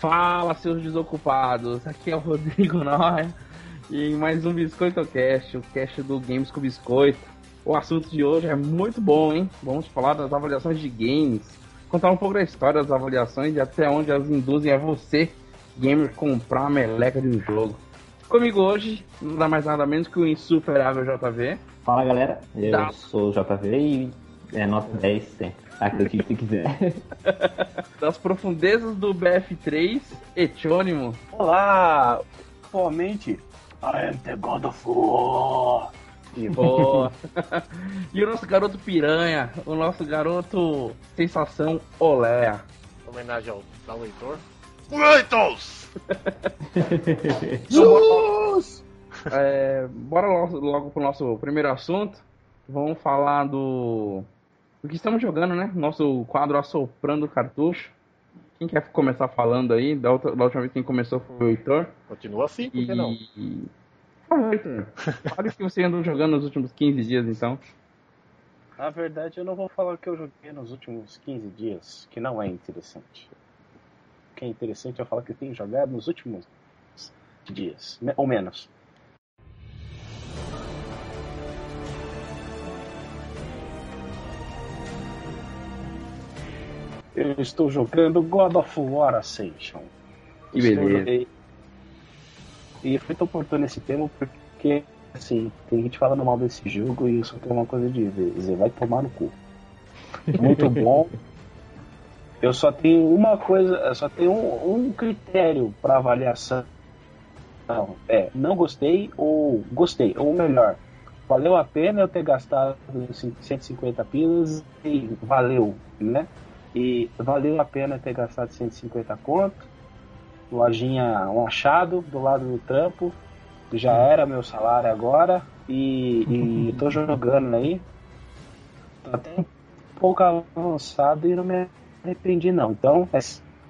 Fala, seus desocupados. Aqui é o Rodrigo Noia. E mais um Biscoito Cast, o cast do Games com Biscoito. O assunto de hoje é muito bom, hein? Vamos falar das avaliações de games, contar um pouco da história das avaliações e até onde elas induzem a você, gamer, comprar a meleca de um jogo. Comigo hoje, nada mais nada menos que o insuperável JV. Fala galera, eu tá. sou o JV e é nota 10 sempre. Acredite se quiser. Das profundezas do BF3, Etônimo. Olá! Atualmente, I am the God of War. E boa. e o nosso garoto piranha, o nosso garoto sensação Olé. Homenagem ao, ao Heitor. Kratos! Jesus! É, bora logo, logo pro nosso primeiro assunto. Vamos falar do o que estamos jogando, né? Nosso quadro Assoprando Cartucho. Quem quer começar falando aí? Da, outra, da última vez quem começou foi o Heitor. Continua assim, por que não? Fala, Heitor. Fale o que você andou jogando nos últimos 15 dias, então. Na verdade, eu não vou falar o que eu joguei nos últimos 15 dias, que não é interessante. O que é interessante é falar que eu tenho jogado nos últimos dias, ou menos. Eu estou jogando God of War Ascension. Que beleza. E foi tão oportuno esse tema porque, assim, tem gente falando mal desse jogo e eu só tenho uma coisa de dizer, vai tomar no cu. Muito bom. Eu só tenho uma coisa, só tenho um, um critério para avaliação. Não, é, não gostei ou gostei, ou melhor, valeu a pena eu ter gastado 150 pilas e valeu, né? E valeu a pena ter gastado 150 conto. Lojinha, um achado do lado do trampo. Já era meu salário agora. E, e tô jogando aí. Tá até um pouco avançado e não me arrependi não. Então, é,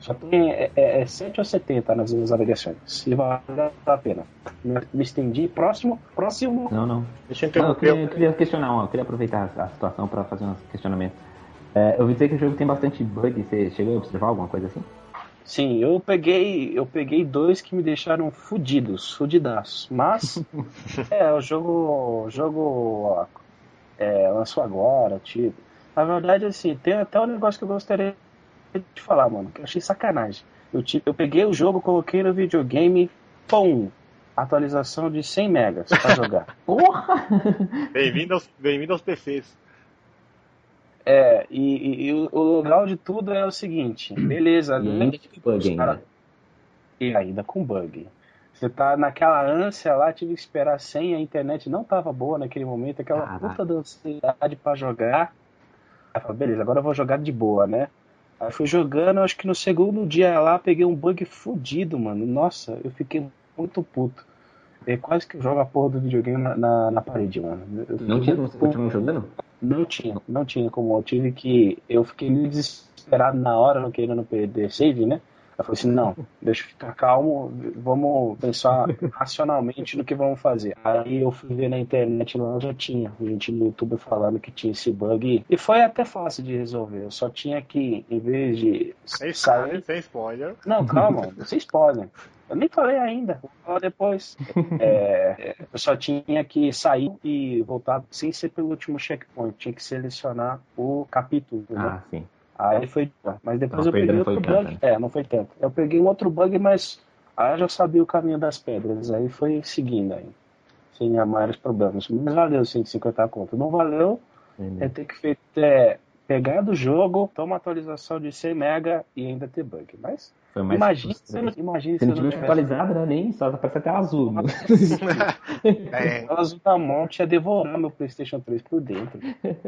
só tem é, é, é 7 ou 70 nas minhas avaliações. E vale a pena. Me, me estendi. Próximo, próximo. Não, não. Deixa eu interromper. Não, eu, queria, eu queria questionar, eu queria aproveitar a situação para fazer um questionamento. É, eu vi dizer que o jogo tem bastante bug. Você chegou a observar alguma coisa assim? Sim, eu peguei, eu peguei dois que me deixaram fudidos, fudidaços. Mas é, o jogo, o jogo é, lançou agora, tipo. Na verdade, assim, tem até um negócio que eu gostaria de falar, mano, que eu achei sacanagem. Eu, tipo, eu peguei o jogo, coloquei no videogame, pum, atualização de 100 megas pra jogar. Porra! Bem-vindo aos, bem aos PCs. É, e, e, e, o legal de tudo é o seguinte, beleza, e ainda com bug ainda. E ainda com bug. Você tá naquela ânsia lá, tive que esperar sem, a internet não tava boa naquele momento, aquela Caraca. puta da ansiedade pra jogar. Aí falei, beleza, agora eu vou jogar de boa, né? Aí fui jogando, acho que no segundo dia lá peguei um bug fudido, mano. Nossa, eu fiquei muito puto. É quase que eu jogo a porra do videogame na, na, na parede, mano. Eu não tinha como você continuar jogando? Não tinha, não tinha como. Eu tive que. Eu fiquei meio desesperado na hora, não querendo perder save, né? Eu falei assim: não, deixa eu ficar calmo, vamos pensar racionalmente no que vamos fazer. Aí eu fui ver na internet lá, já tinha gente no YouTube falando que tinha esse bug. E foi até fácil de resolver. Eu só tinha que, em vez de. Sem sair. Sem spoiler. Não, calma, sem spoiler. Eu nem falei ainda, vou falar depois. É, eu só tinha que sair e voltar sem ser pelo último checkpoint. Tinha que selecionar o capítulo. Ah, sim. Aí foi. Mas depois não, eu peguei outro bug. Tanto, né? É, não foi tanto. Eu peguei um outro bug, mas aí eu já sabia o caminho das pedras. Aí foi seguindo aí. Sem maiores problemas. Mas valeu 150 conto. Não valeu. É ter que feito, é, pegar do jogo, tomar atualização de 100 mega e ainda ter bug. Mas foi mais imagina, se não, imagina se, se não tivesse atualizado, né? Nem só aparece até azul. Né? é. O azul da monte ia devorar meu PlayStation 3 por dentro.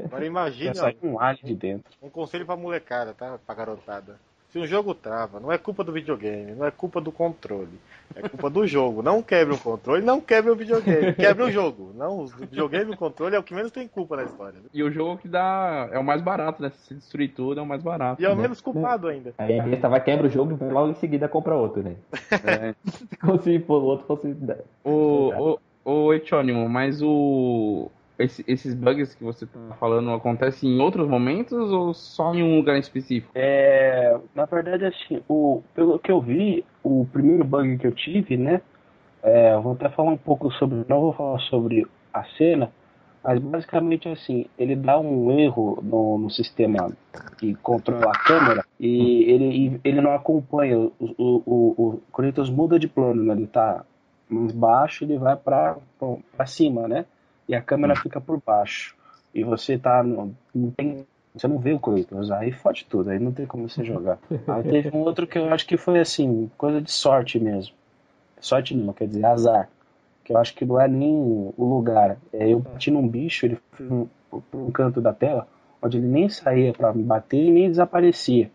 Agora imagina. Ia um alho de dentro. Um conselho pra molecada, tá? Pra garotada. Se um jogo trava, não é culpa do videogame, não é culpa do controle. É culpa do jogo. Não quebre o controle, não quebre o videogame. Quebre o jogo. Não, o videogame e o controle é o que menos tem culpa na história. E o jogo que dá. É o mais barato, né? Se destruir tudo, é o mais barato. E é o menos culpado ainda. Aí a besta vai quebra o jogo e logo em seguida compra outro, né? É. Como se o outro fosse. O, o, o Etônimo, mas o. esse- esses bugs que você tá falando acontecem em outros momentos ou só em um lugar específico? É, na verdade, assim, o, pelo que eu vi, o primeiro bug que eu tive, né? É, vou até falar um pouco sobre, não vou falar sobre a cena, mas basicamente assim, ele dá um erro no, no sistema que controla a câmera e ele, ele não acompanha. O, o, o, o muda de plano, né? Ele tá mais baixo, ele vai pra cima, né? E a câmera fica por baixo. E você tá. no- Não tem você não vê o Kratos, aí fode tudo, aí não tem como você jogar. Aí teve um outro que eu acho que foi assim, coisa de sorte mesmo. Sorte não, quer dizer, azar. Que eu acho que não é nem o lugar. É, eu bati num bicho, ele foi um- por um canto da tela, onde ele nem saía pra me bater e nem desaparecia.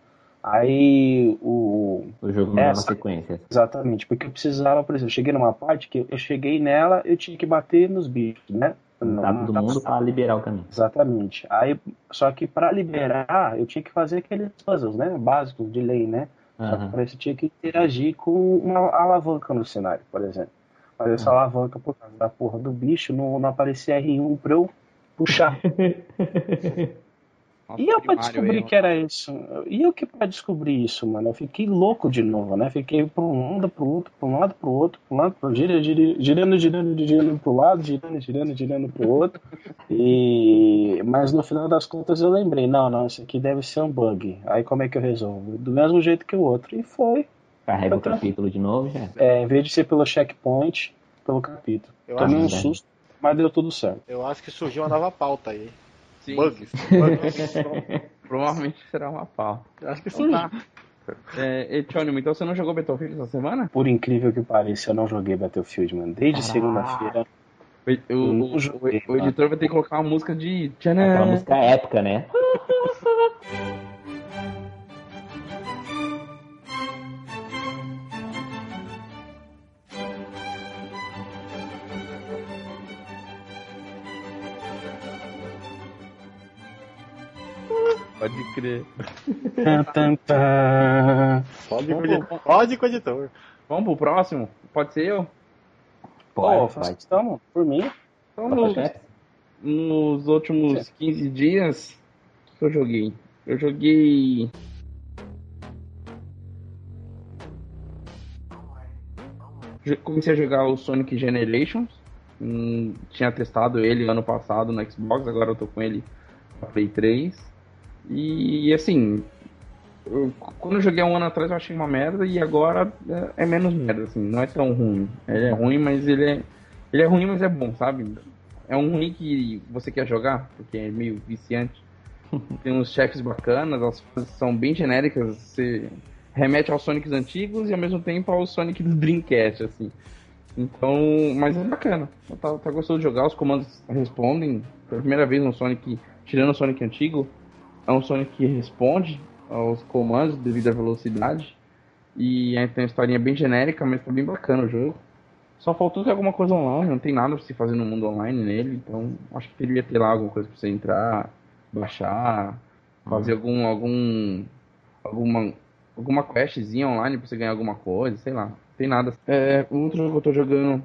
Aí o. O jogo não uma Essa. sequência. Exatamente, porque eu precisava, por exemplo, eu cheguei numa parte que eu cheguei nela, eu tinha que bater nos bichos, né? Não- Tá todo mundo pra liberar o caminho. Exatamente. Aí, só que para liberar, eu tinha que fazer aqueles puzzles, né? Básicos de lei, né? Só que Aham. para isso tinha que interagir com uma alavanca no cenário, por exemplo. Mas essa alavanca, por causa da porra do bicho, não, não aparecia R1 pra eu puxar. E eu pra descobrir que era isso? E eu que pra descobrir isso, mano? Eu fiquei louco de novo, né? Fiquei pra um lado, pro outro, pra um lado, pro outro, pra um lado, pro gira, gira, girando, girando, girando pro lado, girando, girando, girando pro outro. E... Mas no final das contas eu lembrei, não, não, isso aqui deve ser um bug. Aí como é que eu resolvo? Do mesmo jeito que o outro. E foi. Carrega o Outra- capítulo de novo já. É, em vez de ser pelo checkpoint, pelo capítulo. Eu Tomei acho, um susto, mas deu tudo certo. eu acho que surgiu uma nova pauta aí. Sim, Bugs. provavelmente será uma pau. Acho que Então surgiu. tá. É, Etônimo, então você não jogou Battlefield essa semana? Por incrível que pareça, eu não joguei Battlefield, mano. Desde segunda-feira. O, o- o- joguei, o- o editor vai ter que colocar uma música de. Aquela música épica, né? Pode crer. Pode com o editor. Pode com o editor. Vamos pro próximo? Pode ser eu? Pode, pode. estamos, por mim. Então, nos, Chefe? nos últimos 15 dias, o que eu joguei? Eu joguei. Jo- Comecei a jogar o Sonic Generations. Hum, tinha testado ele ano passado no Xbox, agora eu tô com ele na Play 3. E assim, eu- quando eu joguei um ano atrás eu achei uma merda e agora é, é menos merda, assim, não é tão ruim. Ele é ruim, mas ele é. Ele é ruim, mas é bom, sabe? É um ruim que você quer jogar, porque é meio viciante. Tem uns chefes bacanas, as fases são bem genéricas, você remete aos Sonics antigos e ao mesmo tempo ao Sonic do Dreamcast, assim. Então, mas é bacana. Tá, tá gostoso de jogar, os comandos respondem. Pela primeira vez um Sonic, tirando o Sonic antigo, é um Sonic que responde aos comandos devido à velocidade. E aí tem uma historinha bem genérica, mas tá bem bacana o jogo. Só faltou ter alguma coisa online, não tem nada pra se fazer no mundo online nele, então acho que deveria ter lá alguma coisa pra você entrar, baixar, fazer algum algum alguma alguma questzinha online pra você ganhar alguma coisa, sei lá. Não tem nada. É, um outro jogo que eu tô jogando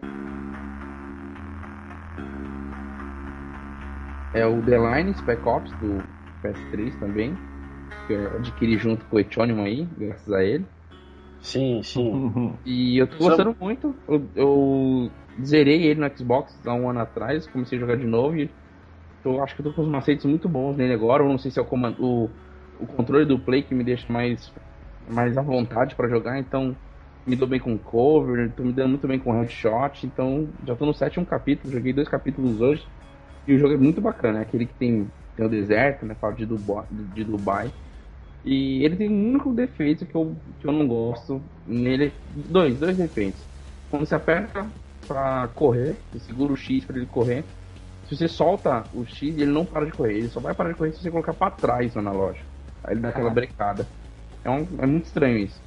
é o The Line Spec Ops do PS3 também, que eu adquiri junto com o Etônimo aí, graças a ele. Sim, sim. E eu tô gostando muito. Eu, eu zerei ele no Xbox há um ano atrás, comecei a jogar de novo e tô, acho que eu tô com uns macetes muito bons nele agora. Eu não sei se é o, comando, o, o controle do Play que me deixa mais, mais à vontade pra jogar, então me dou bem com cover, tô me dando muito bem com headshot, então já tô no sétimo capítulo, joguei dois capítulos hoje e o jogo é muito bacana, é aquele que tem, tem o deserto, né, fala de Dubai, de Dubai. E ele tem um único defeito que eu, que eu não gosto nele. Dois, dois defeitos. Quando você aperta pra correr, você segura o X pra ele correr. Se você solta o X, ele não para de correr. Ele só vai parar de correr se você colocar pra trás no analógico. Aí ele dá aquela brecada. É, um, é muito estranho isso.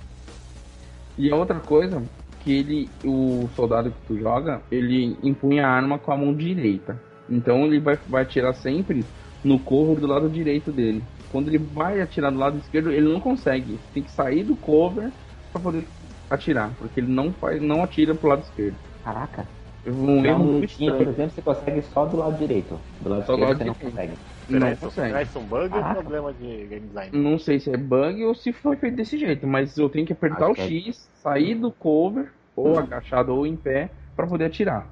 E a outra coisa, que ele, o soldado que tu joga, ele empunha a arma com a mão direita. Então ele vai, vai atirar sempre no cover do lado direito dele. Quando ele vai atirar do lado esquerdo, ele não consegue. Tem que sair do cover para poder atirar, porque ele não faz, não atira pro lado esquerdo. Caraca. Um erro um muito por exemplo, você consegue só do lado direito. Do lado Só do esquerdo lado você não direito. consegue. Não consegue. será isso um bug ou Caraca. problema de game design? Não sei se é bug ou se foi feito desse jeito, mas eu tenho que apertar Acho o que é. X, sair do cover, ou agachado ou em pé, pra poder atirar.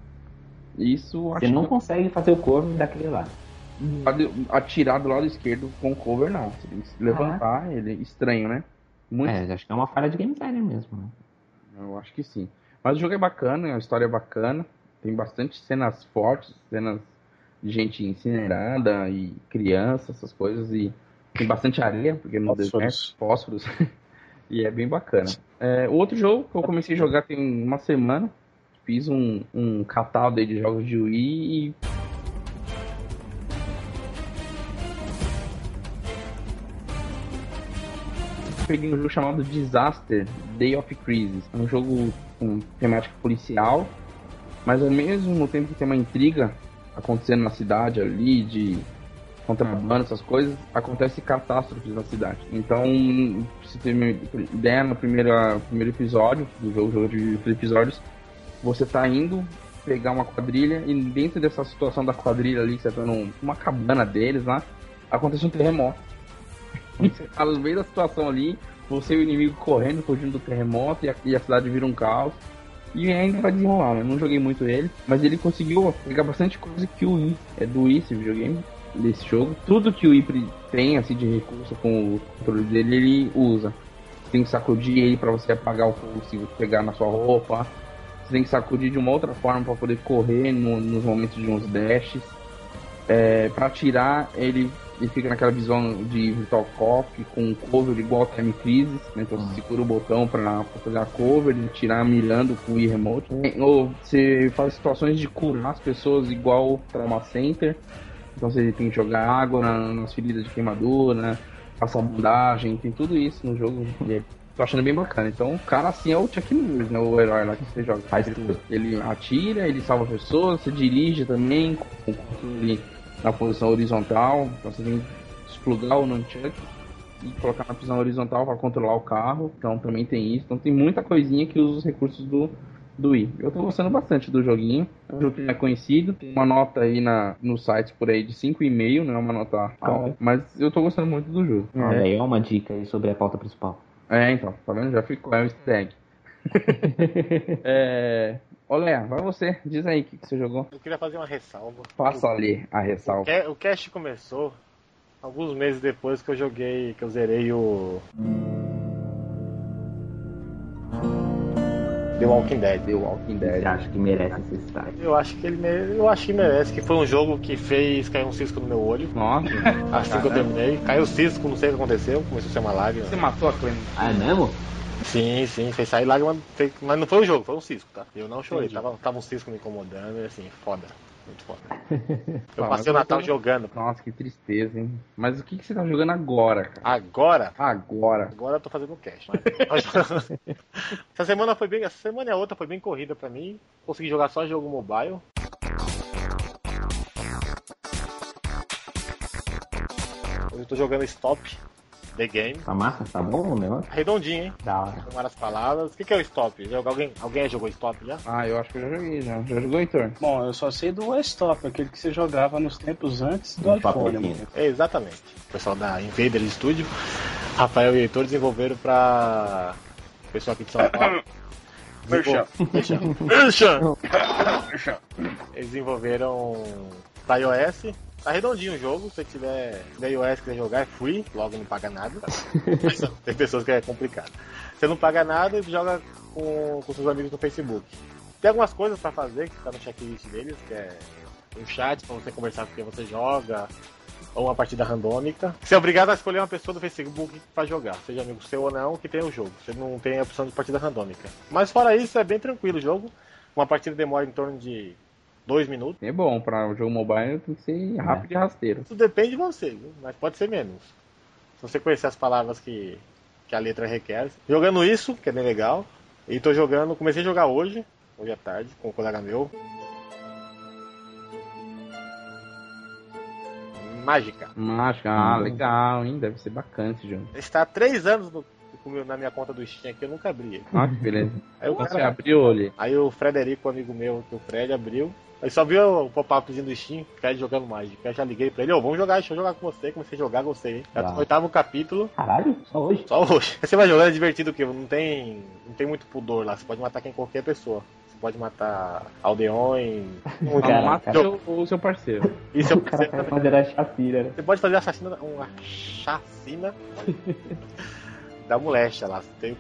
Isso acho Você não que consegue fazer o corvo daquele lado. Lado- atirar do lado esquerdo com cover não. Você tem que se levantar, ele é estranho, né? Muito É, acho que é uma falha de game designer mesmo. Né? Eu acho que sim. Mas o jogo é bacana, a história é bacana. Tem bastante cenas fortes, cenas de gente incinerada e criança, essas coisas. E tem bastante areia, porque no Fósforos. deserto, fósforos. e é bem bacana. É, o outro jogo que eu comecei a jogar tem uma semana. Fiz um, um catálogo de jogos de Wii e peguei um jogo chamado Disaster Day of Crisis. É um jogo com temática policial, mas ao mesmo tempo que tem uma intriga acontecendo na cidade ali, de contrabando, essas coisas, acontece catástrofes na cidade. Então, se tem ideia no primeiro, primeiro episódio do jogo, jogo de episódios, você tá indo pegar uma quadrilha e dentro dessa situação da quadrilha ali, que você tá num- numa cabana deles lá, acontece um terremoto. No meio da situação ali, você e o inimigo correndo, fugindo do terremoto, e a, e a cidade vira um caos. E ainda vai desenrolar, né? Não joguei muito ele, mas ele conseguiu pegar bastante coisa que o Wii, é do Wii esse videogame, desse jogo. Tudo que o Wii tem, assim, de recurso com o controle dele, ele usa. Você tem que sacudir ele pra você apagar o fogo se pegar na sua roupa. Você tem que sacudir de uma outra forma pra poder correr no- nos momentos de uns dashes. É, para atirar, ele, ele fica naquela visão de Virtual Cop com cover igual Time Crisis, né? Então você segura o botão para fazer a cover e tirar mirando com o Wii Remote. Ou você faz situações de curar as pessoas igual Trauma Center. Então você tem que jogar água na- nas feridas de queimadura, passar bandagem, tem tudo isso no jogo. E é- tô achando bem bacana. Então o cara assim é o Chuck Norris, né? O herói lá que você joga. Faz ele, tudo. ele atira, ele salva pessoas, você dirige também com o controle na posição horizontal. Então você tem que desplugar o nunchuck e colocar na posição horizontal para controlar o carro. Então também tem isso. Então tem muita coisinha que usa os recursos do, do Wii. Eu tô gostando bastante do joguinho. É um jogo que é conhecido. Tem uma nota aí na, no site por aí de 5,5, não é uma nota alta. Mas eu tô gostando muito do jogo. Olha aí, ó, uma dica aí sobre a pauta principal. É, então, tá vendo? Já ficou, é um easter egg. é... Ô, Léa, vai você. Diz aí o que, que você jogou. Eu queria fazer uma ressalva. Passa ali a ressalva. O cast começou alguns meses depois que eu joguei, que eu zerei o. The Walking Dead. The Walking Você Dead. acha que merece esse destaque? Eu acho que ele mere- eu acho que merece, que foi um jogo que fez cair um cisco no meu olho. Nossa. Assim que eu terminei, caiu o cisco, não sei o que aconteceu, começou a ser uma lágrima. Você matou a Clem. Ah, é mesmo? Sim, sim, fez sair lágrima, fez- mas não foi o jogo, foi um cisco, tá? Eu não chorei, Entendi. tava, tava um cisco me incomodando e assim, foda. Muito foda. Eu passei o mas Natal jogando. Nossa, que tristeza, hein? Mas o que, que você tá jogando agora, cara? Agora, Agora. agora eu tô fazendo cast. essa semana foi bem, essa semana e a outra foi bem corrida pra mim. Consegui jogar só jogo mobile. Hoje eu tô jogando Stop The Game. Tá massa? Tá bom o negócio? Redondinho, hein? Da hora. Com várias palavras. O que, que é o Stop? Alguém, alguém já jogou Stop já? Ah, eu acho que eu já joguei, já. Já jogou, Heitor? Bom, eu só sei do Stop, aquele que você jogava nos tempos antes do Um iPhone. É, exatamente. O pessoal da Invader Studio, Rafael e Heitor desenvolveram pra o pessoal aqui de São Paulo. Merchan. Merchan. Merchan. Eles desenvolveram pra iOS. Tá redondinho o jogo, se você tiver, tiver iOS quiser jogar, é free, logo não paga nada. Tem pessoas que é complicado. Você não paga nada e joga com, com seus amigos no Facebook. Tem algumas coisas pra fazer que tá no checklist deles, que é um chat pra você conversar com quem você joga, ou uma partida randômica. Você é obrigado a escolher uma pessoa do Facebook pra jogar, seja amigo seu ou não, que tem o jogo. Você não tem a opção de partida randômica. Mas fora isso, é bem tranquilo o jogo. Uma partida demora em torno de dois minutos. É bom, pra o jogo mobile tem que ser rápido e rasteiro. Isso depende de você, viu? mas pode ser menos. Se você conhecer as palavras que, que a letra requer. Jogando isso, que é bem legal. E tô jogando, comecei a jogar hoje, hoje à tarde, com um colega meu. Mágica. Mágica, ah, Hum. legal, hein? Deve ser bacana esse jogo. Está há três anos no na minha conta do Steam aqui, eu nunca abri. Ah, que beleza. Aí o, Você cara- abriu ali. aí o Frederico, amigo meu, que o Fred abriu. Aí só viu o pop-upzinho do Steam, Fred jogando. Aí eu já liguei pra ele, ô, vamos jogar, deixa eu jogar com você. Comecei a jogar, gostei. hein? Já tô no oitavo capítulo, Caralho, só hoje. só hoje. Você vai jogando, é divertido porque não tem, não tem muito pudor lá. Você pode matar quem qualquer pessoa. Você pode matar aldeões. Só Cara, não mata cara. o seu- o seu parceiro. E seu O cara faz madeira chacina, né? Você pode fazer assassina, uma chacina da moléstia lá. Você tem,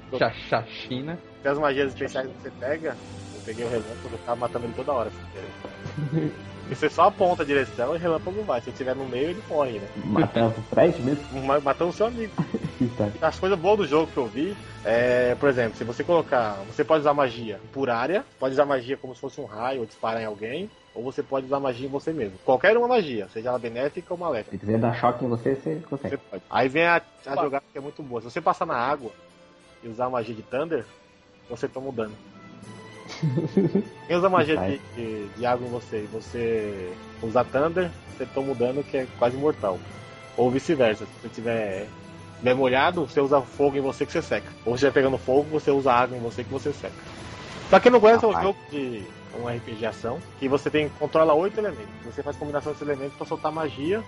tem as magias especiais que você pega. Eu peguei o relâmpago, eu ficava matando ele toda hora. Assim, e você só aponta a direção e o relâmpago vai. Se ele estiver no meio, ele morre, né? Matando o Fred mesmo. Ma- Matando o seu amigo. Tá. As coisas boas do jogo que eu vi é, por exemplo, se você colocar. Você pode usar magia por área, pode usar magia como se fosse um raio ou disparar em alguém, ou você pode usar magia em você mesmo. Qualquer uma magia, seja ela benéfica ou maléfica. Se quiser dar choque em você, você Você consegue. pode. Aí vem a, a jogada que é muito boa. Se você passar na água e usar a magia de Thunder, você toma o dano. Quem usa magia de, de, de água em você e você usar Thunder, você toma o dano que é quase mortal. Ou vice-versa. Se você tiver, tiver molhado, você usa fogo em você que você seca. Ou se estiver pegando fogo, você usa água em você que você seca. Pra quem não conhece, é um jogo de um RPG ação, que você tem controla oito elementos. Você faz combinação desses elementos pra soltar magia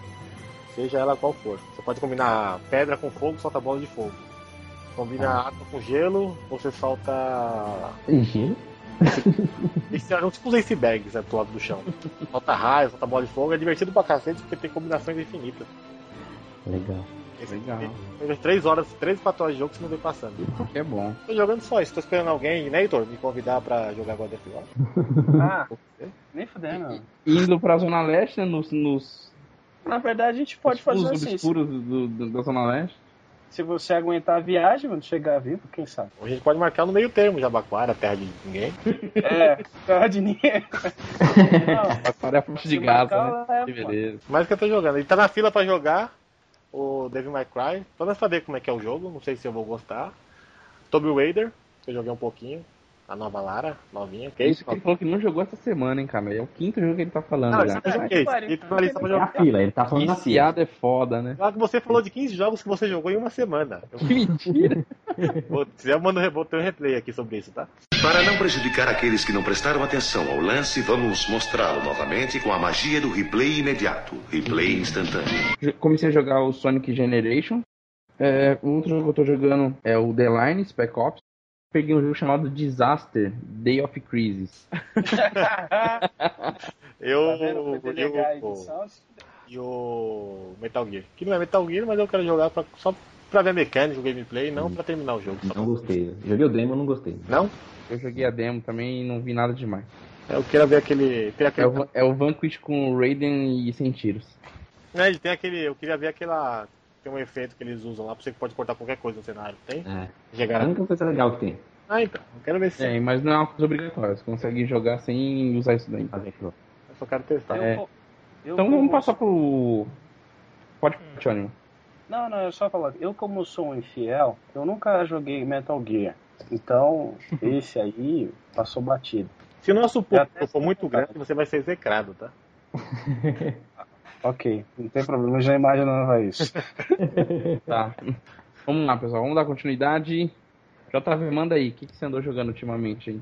seja ela qual for. Você pode combinar pedra com fogo, solta bola de fogo. Combina Ah. água com gelo, você solta. Gelo? Esses são tipo os icebergs do lado do chão. Solta raio, solta bola de fogo. É divertido pra cacete porque tem combinações infinitas. Legal. Esse- Legal. Tem 3 horas, 3, 4 horas de jogo que você não vê passando. É bom. Tô jogando só isso, tô esperando alguém, né, Heitor, me convidar pra jogar God of War. Ah, nem fudendo. Indo pra Zona Leste, né? Nos, nos, Na verdade, a gente pode fazer assim. Obscuros do, do- da Zona Leste. Se você aguentar a viagem, mano, chegar vivo, quem sabe? A gente pode marcar no meio termo, Jabaquara, terra de ninguém. É, terra de ninguém. Não, Passar a faixa de marcar, né? é, Que beleza. Mas que eu tô jogando. Ele tá na fila pra jogar o Devil May Cry. Tô pra saber como é que é o jogo, não sei se eu vou gostar. Tomb Raider, que eu joguei um pouquinho. A nova Lara, novinha. Que Isso que ele falou que não jogou essa semana, hein, cara. É o quinto jogo que ele tá falando Não, já. eu joguei. Ele tá na lista pra É jogar. fila, ele tá falando na fila. Viciado é foda, né? Claro que você falou de 15 jogos que você jogou em uma semana. Eu Que mentira. vou, se eu mando vou ter um replay aqui sobre isso, tá? Para não prejudicar aqueles que não prestaram atenção ao lance, vamos mostrá-lo novamente com a magia do replay imediato. Replay instantâneo. Comecei a jogar o Sonic Generation. É, o outro jogo que eu tô jogando é o The Line, Spec Ops. Peguei um jogo chamado Disaster, Day of Crisis. Eu. Tá eu e o Metal Gear. Que não é Metal Gear, mas eu quero jogar pra, só pra ver a mecânica, o gameplay, não pra terminar o jogo. Só Não gostei. Joguei o demo, não gostei. Não? Eu joguei a demo também e não vi nada demais. Eu quero ver aquele. Tem É aquele o, é o Vanquish com o Raiden e sem tiros. É, ele tem aquele. Eu queria ver aquela. Tem um efeito que eles usam lá pra você que pode cortar qualquer coisa no cenário. Tem? É. Chegar A única coisa legal que tem. Ah, então. Eu quero ver se. É, mas não é uma coisa obrigatória. Você consegue jogar sem usar isso daí. Fazer aquilo. Eu só quero testar. Eu- É. eu Então como- vamos passar pro. Pode continuar. Não, não, é só falar. Eu, como sou um infiel, eu nunca joguei Metal Gear. Então, esse aí passou batido. Se o nosso público for muito grande, você vai ser execrado, tá? Ok, não tem problema, eu já imaginava isso. Tá. Vamos lá, pessoal. Vamos dar continuidade. JV, manda aí. O que, que você andou jogando ultimamente aí?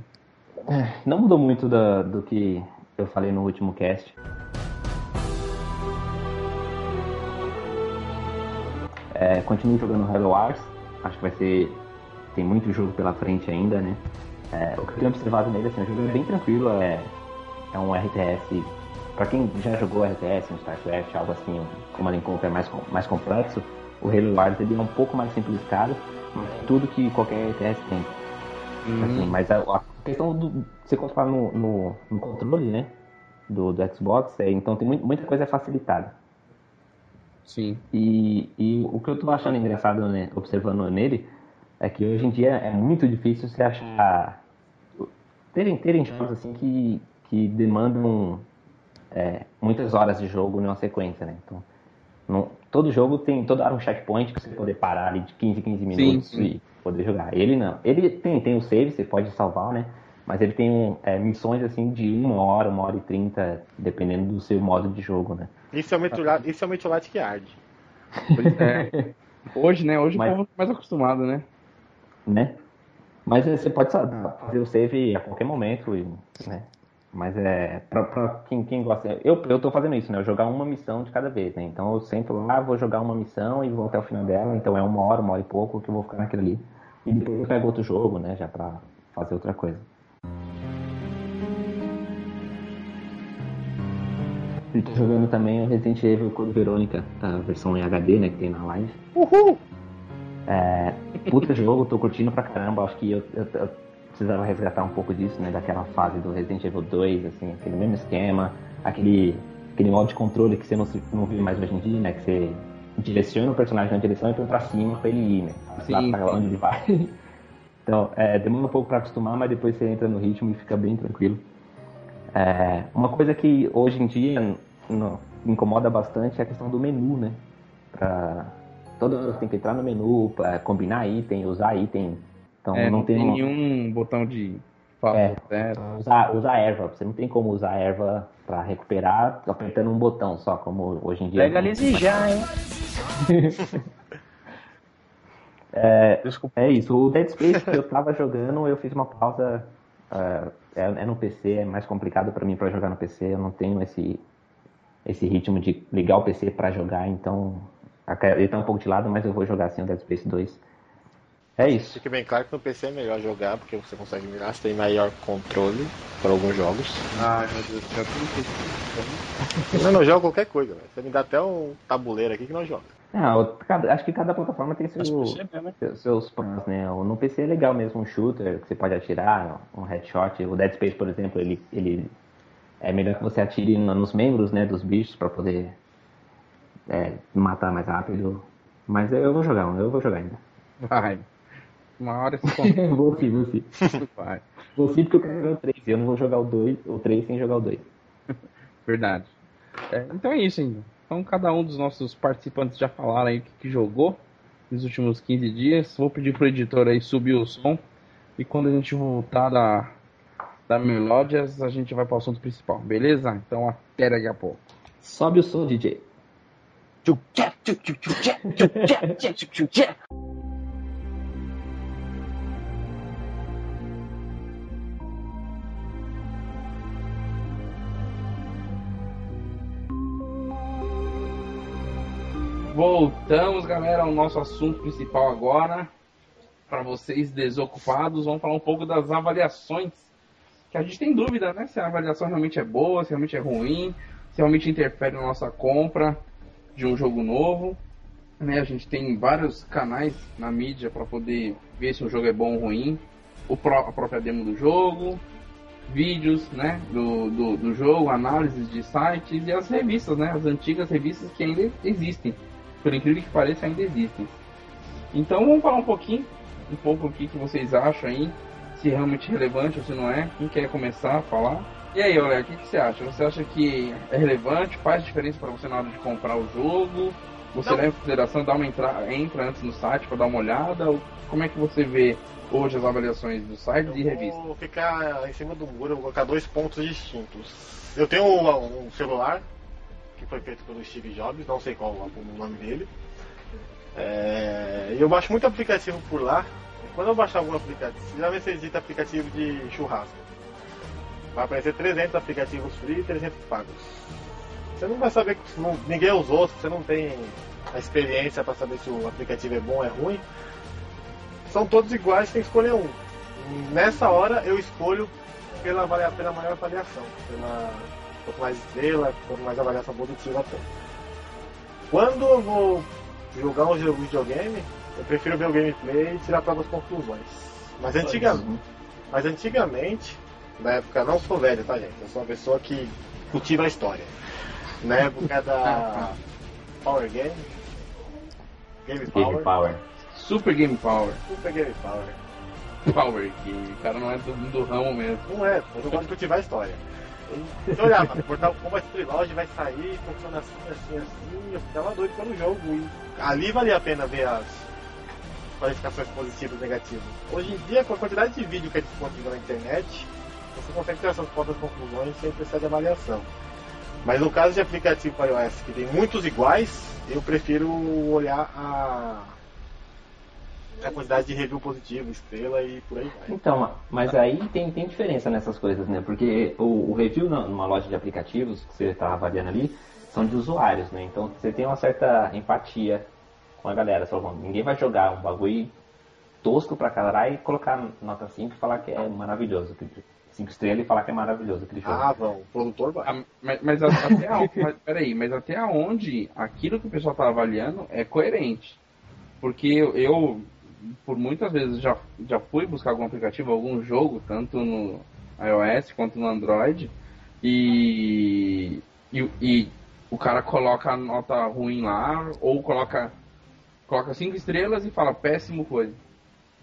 Não mudou muito da- do que eu falei no último cast. É, continuo jogando Halo Wars. Acho que vai ser. Tem muito jogo pela frente ainda, né? É, o que eu tenho observado nele, assim, o jogo é bem tranquilo. É, é um RTS. Pra quem já jogou RTS, um StarCraft, algo assim, como ele encontra é mais, mais complexo, o Halo Wars ele é um pouco mais simplificado, mas é tudo que qualquer RTS tem. Assim, mas a, a questão do você controlar no, no, no controle, né? Do, do Xbox, é, então tem muito- muita coisa facilitada. Sim. E, e o que eu tô achando engraçado, né, observando nele, é que hoje em dia é muito difícil você achar. Terem, terem jogos assim que, que demandam é, muitas horas de jogo numa sequência, né? Então, não- todo jogo tem toda hora um checkpoint que você poder parar ali de 15 15 minutos sim. e poder jogar. Ele não. Ele tem, tem o save, você pode salvar, né? Mas ele tem um, é, missões assim de uma hora, uma hora e trinta, dependendo do seu modo de jogo, né? Isso é o metiolate, isso é o que arde. É. Hoje, né? Hoje Mas- o povo tá mais acostumado, né? né? Mas você pode fazer o save a qualquer momento, né? Mas é, pra, pra quem, quem gosta. Eu, eu tô fazendo isso, né? Eu jogar uma missão de cada vez, né? Então eu sento lá, vou jogar uma missão e vou até o final dela. Então é uma hora, uma hora e pouco que eu vou ficar naquilo ali. E depois eu pego outro jogo, né? Já pra fazer outra coisa. E tô jogando também o Resident Evil Code Verônica, a versão em HD, né? Que tem na live. Uhul! É, puta jogo, tô curtindo pra caramba. Acho que eu, eu, eu precisava resgatar um pouco disso, né? Daquela fase do Resident Evil 2, assim, aquele mesmo esquema, aquele, aquele modo de controle que você não, não vive mais hoje em dia, né? Que você direciona o personagem na direção e põe pra cima pra ele ir, né? Sim, lá pra onde ele vai. Então, é, demora um pouco pra acostumar, mas depois você entra no ritmo e fica bem tranquilo. É, uma coisa que hoje em dia incomoda bastante é a questão do menu, né? Pra, hora você tem que entrar no menu, pra combinar item, usar item então é, não, não, tem, tem nenhum botão de é, usar, usar erva. Você não tem como usar erva para recuperar apertando um botão só, como hoje em dia. Legalize já, hein? é, é isso. O Dead Space que eu tava jogando, eu fiz uma pausa. Uh, é, é, no PC, é mais complicado para mim para jogar no PC. Eu não tenho esse esse ritmo de ligar o PC para jogar, então ele tá um pouco de lado, mas eu vou jogar assim o Dead Space 2. É isso. Fique bem claro que no PC é melhor jogar, porque você consegue mirar, você tem maior controle para alguns jogos. Ai meu Deus, já tudo Eu não jogo qualquer coisa, véio. você me dá até um tabuleiro aqui que não joga. Ah, acho que cada plataforma tem seu, né? seus, seus né? No PC é legal mesmo um shooter que você pode atirar, um headshot. O Dead Space, por exemplo, ele, ele é melhor que você atire nos membros né, dos bichos para poder é, matar mais rápido. Mas eu vou jogar, eu vou jogar ainda. Vai. Uma hora se Vou sim, vou sim. Vai. Vou sim porque eu quero jogar o 3. Eu não vou jogar o 2, o 3 sem jogar o 2. Verdade. É, então é isso, ainda. Então cada um dos nossos participantes já falaram aí o que, que jogou nos últimos 15 dias. Vou pedir pro editor aí subir o som. E quando a gente voltar da, da Melódias, a gente vai para o assunto principal, beleza? Então até daqui a pouco. Sobe o som, DJ. Voltamos, galera, ao nosso assunto principal agora. Para vocês desocupados, vamos falar um pouco das avaliações. Que a gente tem dúvida, né? Se a avaliação realmente é boa, se realmente é ruim, se realmente interfere na nossa compra de um jogo novo. Né? A gente tem vários canais na mídia para poder ver se um jogo é bom ou ruim. O pró a própria demo do jogo, vídeos né, do, do, do jogo, análises de sites e as revistas, né? As antigas revistas que ainda existem por incrível que pareça, ainda existem. Então vamos falar um pouquinho, um pouco o que, que vocês acham aí, se é realmente relevante ou se não é. Quem quer começar a falar? E aí, olha, o que, que você acha? Você acha que é relevante? Faz diferença para você na hora de comprar o jogo? Você leva em consideração dar uma entra, entra antes no site para dar uma olhada? Ou como é que você vê hoje as avaliações dos sites e revistas? Vou ficar em cima do muro, vou colocar dois pontos distintos. Eu tenho um celular que foi feito pelo Steve Jobs, não sei qual o nome dele. É, eu baixo muito aplicativo por lá. Quando eu baixar algum aplicativo, geralmente existe aplicativo de churrasco. Vai aparecer 300 aplicativos free e 300 pagos. Você não vai saber não, ninguém usou, se você não tem a experiência para saber se o aplicativo é bom ou é ruim. São todos iguais, tem que escolher um. Nessa hora eu escolho pela, pela maior avaliação, pela quanto mais estrela, quanto mais avaliação positiva tem. Quando eu vou jogar um jogo de videogame, eu prefiro ver o gameplay e tirar próprias conclusões. Mas antigamente, mas antigamente, na época, não sou velho, tá gente? Eu sou uma pessoa que cultiva a história. Na época da Power Game, Game Power, Game Power. Super Game Power. Super Game Power. Power Game, o cara não é do, do ramo mesmo. Não é, eu gosto de cultivar a história. Você olhava, Mortal Kombat Trilogy vai sair, funciona assim, assim, assim, eu ficava doido pelo jogo. E ali valia a pena ver as qualificações positivas e negativas. Hoje em dia, com a quantidade de vídeo que é disponível na internet, você consegue ter essas próprias conclusões sem precisar de avaliação. Mas no caso de aplicativo para iOS que tem muitos iguais, eu prefiro olhar a a quantidade de review positivo, estrela e por aí vai. Então, mas aí tem, tem diferença nessas coisas, né? Porque o, o review numa loja de aplicativos que você está avaliando ali são de usuários, né? Então você tem uma certa empatia com a galera. Só, bom, ninguém vai jogar um bagulho tosco pra caralho e colocar nota 5 e falar que é maravilhoso. 5 estrelas e falar que é maravilhoso aquele jogo. Ah, vão, o produtor vai. Ah, mas, mas até a, mas, peraí, mas até onde aquilo que o pessoal tá avaliando é coerente. Porque eu, eu, por muitas vezes, já, já fui buscar algum aplicativo, algum jogo, tanto no iOS quanto no Android, e, e, e o cara coloca a nota ruim lá, ou coloca coloca cinco estrelas e fala péssimo coisa.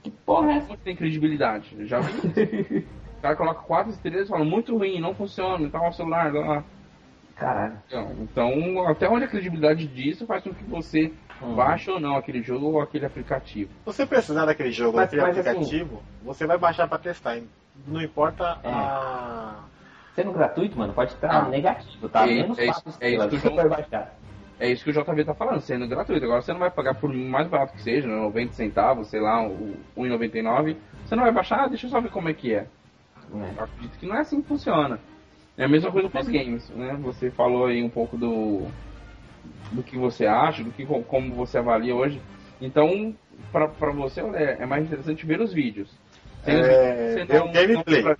Que porra é essa? Tem credibilidade. Eu já vi o cara coloca quatro estrelas e fala muito ruim, não funciona, tá o celular lá. Caralho. Então, então, até onde a credibilidade disso faz com que você hum. baixe ou não aquele jogo ou aquele aplicativo. Se você precisar daquele jogo ou daquele assim, aplicativo, assim, você vai baixar para testar. Não importa é. a. Sendo gratuito, mano, pode estar ah, negativo, tá? É, Menos é, isso, é isso que você vai baixar. É isso que o JV tá falando, sendo gratuito. Agora você não vai pagar por mais barato que seja, 90 centavos, sei lá, 1,99. Você não vai baixar, ah, deixa eu só ver como é que é. é. Eu acredito que não é assim que funciona. É a mesma coisa com os games, né? Você falou aí um pouco do do que você acha, do que como você avalia hoje. Então, para você, é mais interessante ver os vídeos. É, ver o gameplay. Não,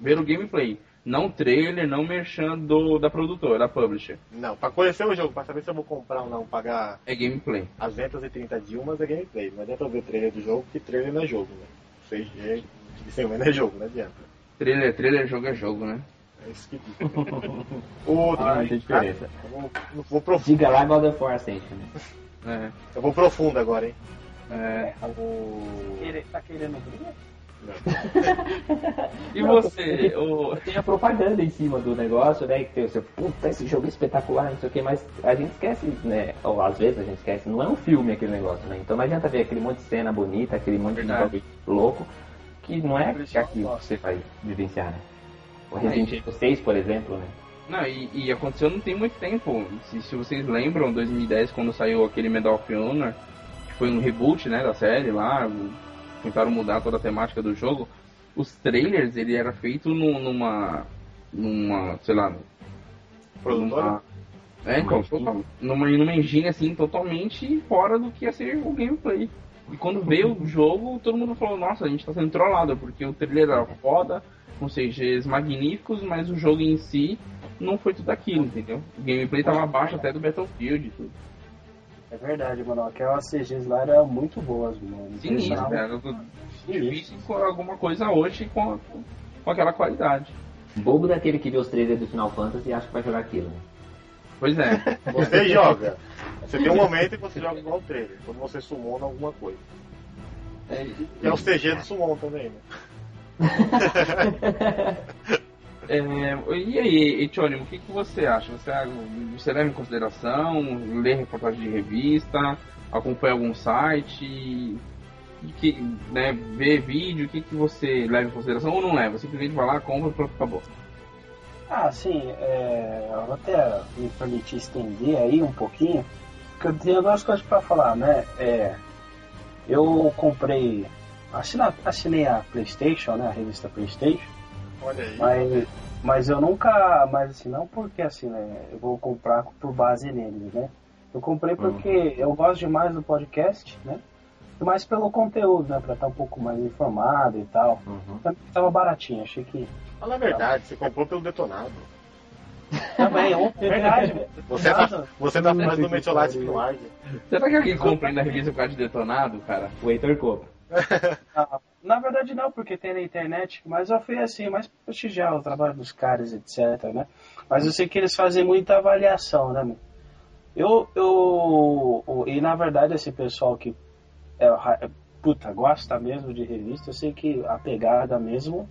ver o gameplay. Não trailer, não merchan do, da produtora, da publisher. Não, pra conhecer o jogo, pra saber se eu vou comprar ou não, pagar. É gameplay. As ventas e 30 Dilmas é gameplay. Não adianta ver trailer do jogo, porque trailer não é jogo, né? CG, sem não é jogo, não adianta. Trailer, trailer, jogo é jogo, né? É isso que diz. Outro. Ah, tem diferença. vou, vou profundo. Diga lá God of War Ascension. É. Eu vou profundo agora, hein? É. O... Tá querendo brilho? e você? O... Tem a propaganda em cima do negócio, né? Que você, puta, esse jogo é espetacular, não sei o que, mas a gente esquece, né? Ou às vezes a gente esquece, não é um filme aquele negócio, né? Então não adianta ver aquele monte de cena bonita, aquele monte Verdade. de jogo louco, que não é aquilo que você vai vivenciar, né? O Resident Evil 6, por exemplo, né? Não, e, e, aconteceu não tem muito tempo. Se, se vocês lembram, 2010, quando saiu aquele Medal of Honor, que foi um reboot, né, da série lá, tentaram mudar toda a temática do jogo, os trailers ele era feito no, numa numa, sei lá, numa, é, então, numa, numa engine assim totalmente fora do que ia ser o gameplay. E quando veio o jogo, todo mundo falou, nossa, a gente tá sendo trollado, porque o trailer era foda, com CGs magníficos, mas o jogo em si não foi tudo aquilo, entendeu? O gameplay tava abaixo até do Battlefield e tudo. É verdade, mano. Aquelas CGs lá eram muito boas, mano. Sinistro, era difícil com alguma coisa hoje com, com aquela qualidade. Bobo daquele que vê os trailers do Final Fantasy e acha que vai jogar aquilo, né? Pois é. Você joga. Você tem um momento e você joga igual o trailer, quando você summona alguma coisa. É, é o CG do summon também, né? É, e aí, Etiônimo, o que, que você acha? Você, você leva em consideração, lê reportagem de revista, acompanha algum site, que, né, vê vídeo, o que, que você leva em consideração ou não leva? Simplesmente vai lá, compra e pronto, acabou. Ah, sim, é, eu vou até me permitir estender aí um pouquinho, porque eu tenho duas coisas para falar, né? É, eu comprei, assinei, assinei a PlayStation, né, a revista PlayStation, Olha aí. Mas, mas eu nunca. Mas assim, não porque assim, né? Eu vou comprar por base neles, né? Eu comprei porque uhum. eu gosto demais do podcast, né? Mais pelo conteúdo, né? Pra estar um pouco mais informado e tal. Uhum. Tava baratinho, achei que. Fala a verdade, você comprou pelo detonado. Também, é verdade. Você tá, você tá fazendo do Metiolate no ar. Será que alguém compra aí na revista por causa de detonado, cara? O Heitor compra. Na verdade não, porque tem na internet, mas eu fui assim, mais prestigiar o trabalho dos caras, etc, né? Mas eu sei que eles fazem muita avaliação, né? Eu, eu, e na verdade esse pessoal que é, é, puta, gosta mesmo de revista, eu sei que a pegada mesmo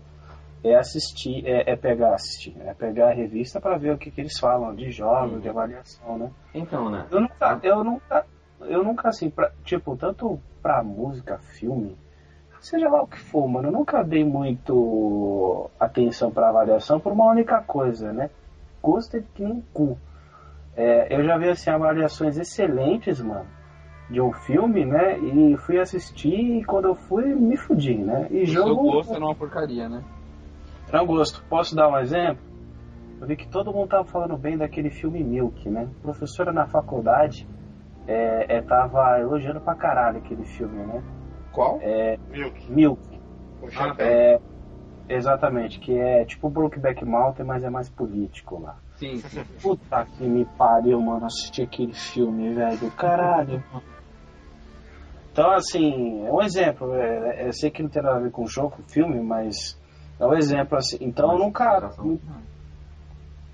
é assistir, é, é pegar assistir, é pegar a revista para ver o que, que eles falam de jogos, uhum. de avaliação, né? Então, né? Eu eu nunca, eu nunca assim, pra, tipo, tanto pra música, filme, seja lá o que for, mano, eu nunca dei muito atenção pra avaliação por uma única coisa, né? Gosto é que nem cu. É, eu já vi assim avaliações excelentes, mano, de um filme, né? E fui assistir e quando eu fui, me fudi, né? E O jogo. seu gosto era uma porcaria, né? Não gosto. Posso dar um exemplo? Eu vi que todo mundo tava falando bem daquele filme Milk, né? Professora na faculdade é, é, tava elogiando pra caralho aquele filme, né? Qual? É, Milk. Milk. Ah, chapéu. É, exatamente, que é tipo Brokeback Mountain, mas é mais político lá. Sim, sim. Puta que me pariu, mano, assistir aquele filme, velho. Caralho. Então, assim, é um exemplo. É, é- eu sei que não tem nada a ver com o jogo, com o filme, mas é um exemplo, assim. Então, eu nunca.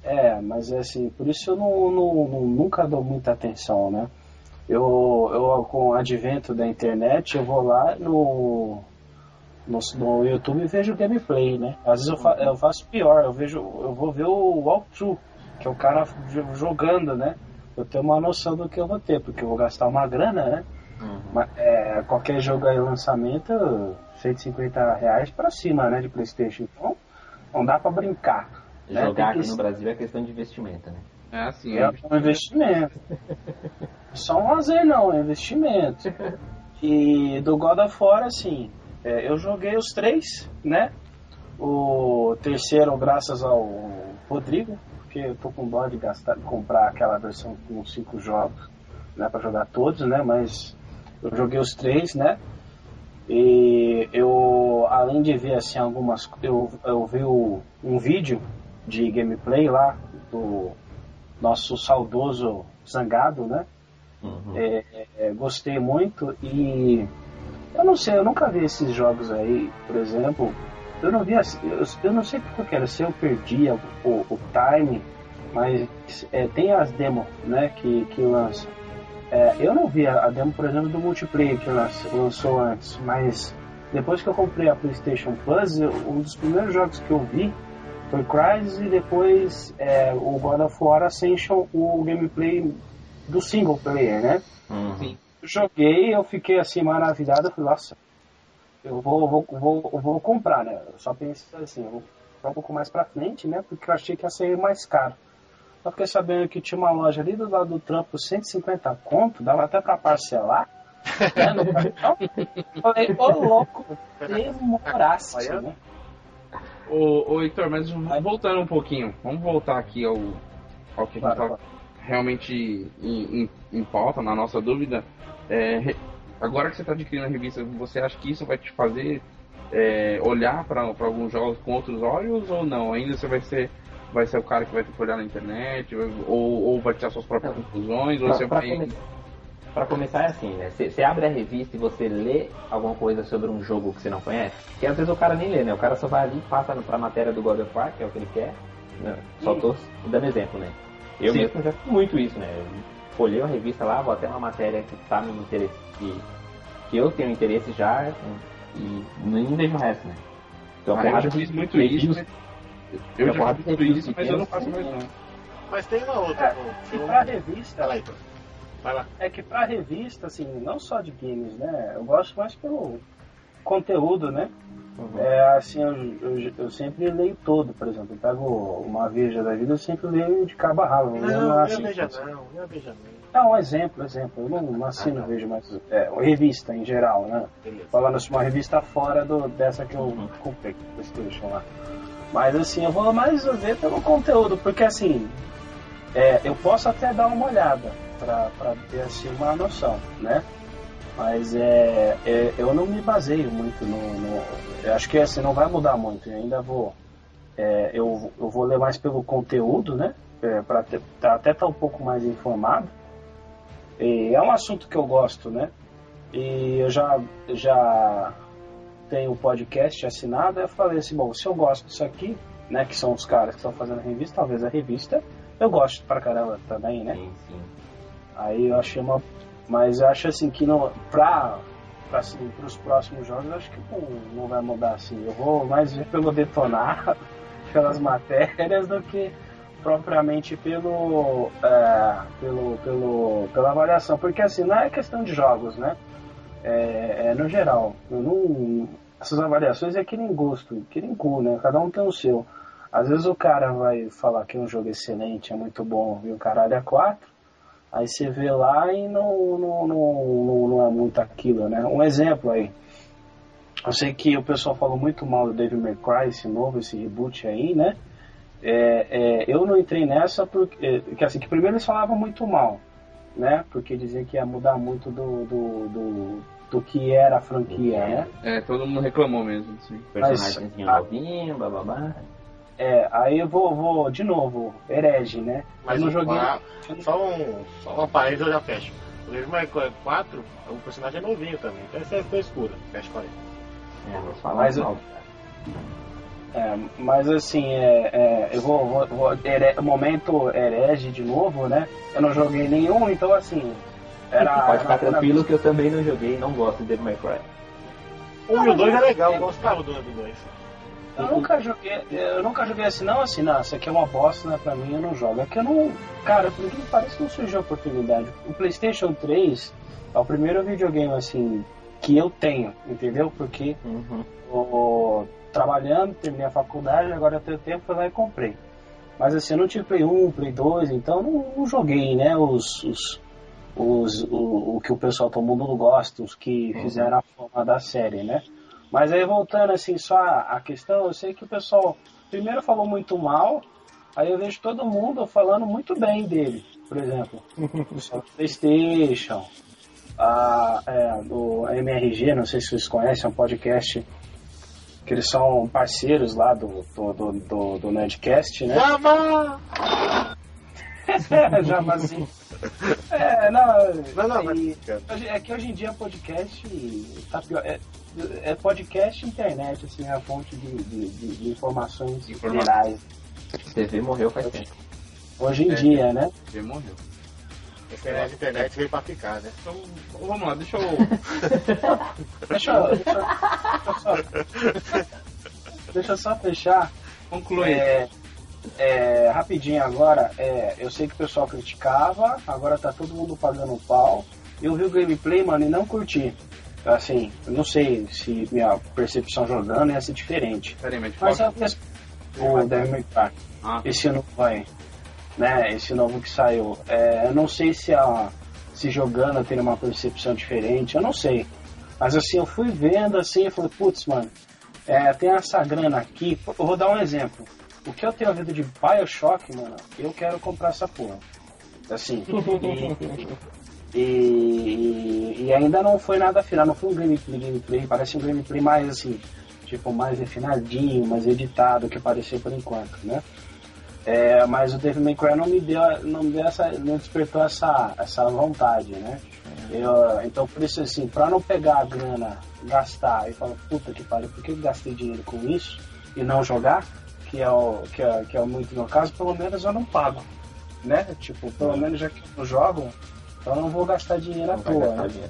É, mas é assim, por isso eu não, não- não- nunca dou muita atenção, né? Eu, eu, com o advento da internet, eu vou lá no, no, no YouTube e vejo gameplay, né? Às vezes eu, fa, eu faço pior, eu vejo, eu vou ver o walkthrough, que é o cara jo- jogando, né? Eu tenho uma noção do que eu vou ter, porque eu vou gastar uma grana, né? Mas, é, qualquer jogo aí lançamento, 150 reais pra cima, né? De Playstation. Então, não dá pra brincar. né? Jogar Tem aqui que- no Brasil é questão de investimento, né? É assim, é é. um investimento. Só um lazer não, é investimento. E do God of War, assim, é, eu joguei os três, né? O terceiro, graças ao Rodrigo, porque eu tô com dó de gastar, comprar aquela versão com cinco jogos, né? Pra jogar todos, né? Mas eu joguei os três, né? E eu, além de ver assim algumas, eu, eu vi o- um vídeo de gameplay lá do nosso saudoso Zangado, né? Uhum. É, é, gostei muito e eu não sei, eu nunca vi esses jogos aí, por exemplo. Eu não vi, eu, eu não sei porque era, se eu perdia o, o time, mas é, tem as demos, né, que, que lançam. É, eu não vi a, a demo, por exemplo, do multiplayer que lanç- lançou antes, mas depois que eu comprei a PlayStation Plus, eu- um dos primeiros jogos que eu vi foi Crysis e depois é, o God of War Ascension, o gameplay do single player, né? Uhum. Joguei, eu fiquei assim maravilhado, eu falei, nossa, eu vou, vou, vou, vou comprar, né? Eu só pensei assim, eu vou comprar um pouco mais pra frente, né? Porque eu achei que ia sair mais caro. Eu fiquei sabendo que tinha uma loja ali do lado do trampo, 150 conto, dava até pra parcelar. né, no cartão. Falei, ô louco, demorasse, né? Ô, ô Heitor, mas voltando um pouquinho, vamos voltar aqui ao, ao que a gente Claro, tá realmente em, em, em pauta, na nossa dúvida. É, agora que você está adquirindo a revista, você acha que isso vai te fazer é, olhar para alguns jogos com outros olhos ou não? Ainda você vai ser, vai ser o cara que vai ter que olhar na internet ou, ou vai tirar suas próprias conclusões? Ou Pra, você pra vai... come- pra começar é assim, né? Você abre a revista e você lê alguma coisa sobre um jogo que você não conhece, que às vezes o cara nem lê, né? O cara só vai ali e passa pra matéria do God of War, que é o que ele quer. né? Só tô dando exemplo, né? Eu Sim. mesmo já fiz muito isso, né? Eu folhei a revista lá, vou até uma matéria que tá me interesse, que, que eu tenho interesse já, e nem vejo o resto, né? Então, Ah, eu já fiz muito isso. Eu Eu já fiz visto isso, mas eu não faço mais não. Mas tem uma outra. É. E um- pra revista, Heitor. Vai lá. É que pra revista, assim, não só de games, né? Eu gosto mais pelo conteúdo, né? Uhum. É assim, eu, eu, eu sempre leio todo, por exemplo. Eu pego uma veja da vida, eu sempre leio de cabo a rabo. Não, não não assino- beija não, não é beija não. Não, um exemplo, exemplo. Eu não, não assino veja, mas é, revista em geral, né? Beleza. Falando assim, uma revista fora do, dessa que eu comprei, Playstation lá. Mas assim, eu vou mais ver pelo conteúdo, porque assim, é, eu posso até dar uma olhada pra ter assim uma noção, né? Mas é, é, eu não me baseio muito no, no- Eu acho que assim, não vai mudar muito. Eu ainda vou. é, eu, eu vou ler mais pelo conteúdo, né? É, para até estar um pouco mais informado. E é um assunto que eu gosto, né? E eu já, já tenho o podcast assinado. Eu falei assim: bom, se eu gosto disso aqui, né? Que são os caras que estão fazendo a revista, talvez a revista eu gosto pra caramba também, né? Sim, sim. Aí eu achei uma. Mas eu acho assim que não. Pra, pra assim, pros próximos jogos, eu acho que não, não vai mudar assim. Eu vou mais ver pelo detonar, pelas matérias, do que propriamente pelo, é, pelo, pelo, pela avaliação. Porque assim, não é questão de jogos, né? É, é no geral. Não, essas avaliações é que nem gosto, que nem cu, né? Cada um tem o seu. Às vezes o cara vai falar que um jogo é excelente, é muito bom, e o caralho é quatro. Aí você vê lá e não, não, não, não, é muito aquilo, né? Um exemplo aí. Eu sei que o pessoal falou muito mal do David McCry, esse novo, esse reboot aí, né? É, é, eu não entrei nessa porque, que assim, que primeiro eles falavam muito mal, né? Porque diziam que ia mudar muito do, do, do, do que era a franquia, né? É, todo mundo reclamou mesmo, sim. Personagem novinho, blá blá blá. É, aí eu vou, vou de novo, herege, né? Mas não joguei. só, um, só uma parede eu já fecho. O Devil May Cry 4, o personagem é novinho também, então essa é a escura, fecha 40. É, vou falar mas. É, mas assim, é, é, eu vou, vou, vou here, momento herege de novo, né? Eu não joguei nenhum, então assim. Era, Pode ficar tranquilo que eu também não joguei não gosto de Devil May Cry. O 1 e o 2 é legal, eu gostava do 1 e 2. Eu nunca joguei, eu nunca joguei assim, não, assim, não, isso aqui é uma bosta, né, pra mim, eu não jogo. É que eu não, cara, por que parece que não surgiu a oportunidade. O Playstation 3 é o primeiro videogame, assim, que eu tenho, entendeu? Porque uhum. o, trabalhando, terminei a faculdade, agora eu tenho tempo, fui lá e comprei. Mas assim, eu não tive Play 1, Play 2, então não, não joguei, né, os, os, os o, o, que o pessoal todo mundo gosta, os que uhum. fizeram a forma da série, né? Mas aí voltando assim, só a, questão, eu sei que o pessoal primeiro falou muito mal, aí eu vejo todo mundo falando muito bem dele. Por exemplo, o Playstation, a, é, do MRG, não sei se vocês conhecem, é um podcast que eles são parceiros lá do, do, do, do, do Nerdcast, né? Java! Javazinho. É, não, não, não e, é que hoje em dia podcast tá pior. É, é podcast e internet, assim, é a fonte de, de, de, de informações Informação. gerais. TV morreu faz tempo. Hoje em é, dia, né? TV morreu. A internet veio pra ficar, né? Então, vamos lá, deixa eu. deixa, eu, deixa, deixa, só, deixa eu só fechar. Concluir. É, é, rapidinho agora, é, eu sei que o pessoal criticava, agora tá todo mundo pagando pau. Eu vi o gameplay, mano, e não curti. Assim, eu não sei se minha percepção jogando ia ser diferente. Peraí, mas, mas a, o Devil May Cry, ah. esse novo aí, né, esse novo que saiu, é, eu não sei se a se jogando teria uma percepção diferente, eu não sei. Mas assim, eu fui vendo assim, eu falei, putz, mano, é, tem essa grana aqui, eu vou dar um exemplo. O que eu tenho ouvido de Bioshock, mano, eu quero comprar essa porra. Assim, e, e, e, ainda não foi nada final, não foi um gameplay, gameplay, parece um gameplay mais assim, tipo, mais refinadinho, mais editado que pareceu por enquanto, né? É, mas o Devil May Cry não me deu, não me deu essa, não despertou essa, essa vontade, né? Eu, então por isso assim, pra não pegar a grana, gastar e falar, puta que pariu, por que eu gastei dinheiro com isso e não jogar? Que é o que é, que é muito meu caso, pelo menos eu não pago, né? Tipo, pelo menos já que eu jogo, então eu não vou gastar dinheiro à toa. Né?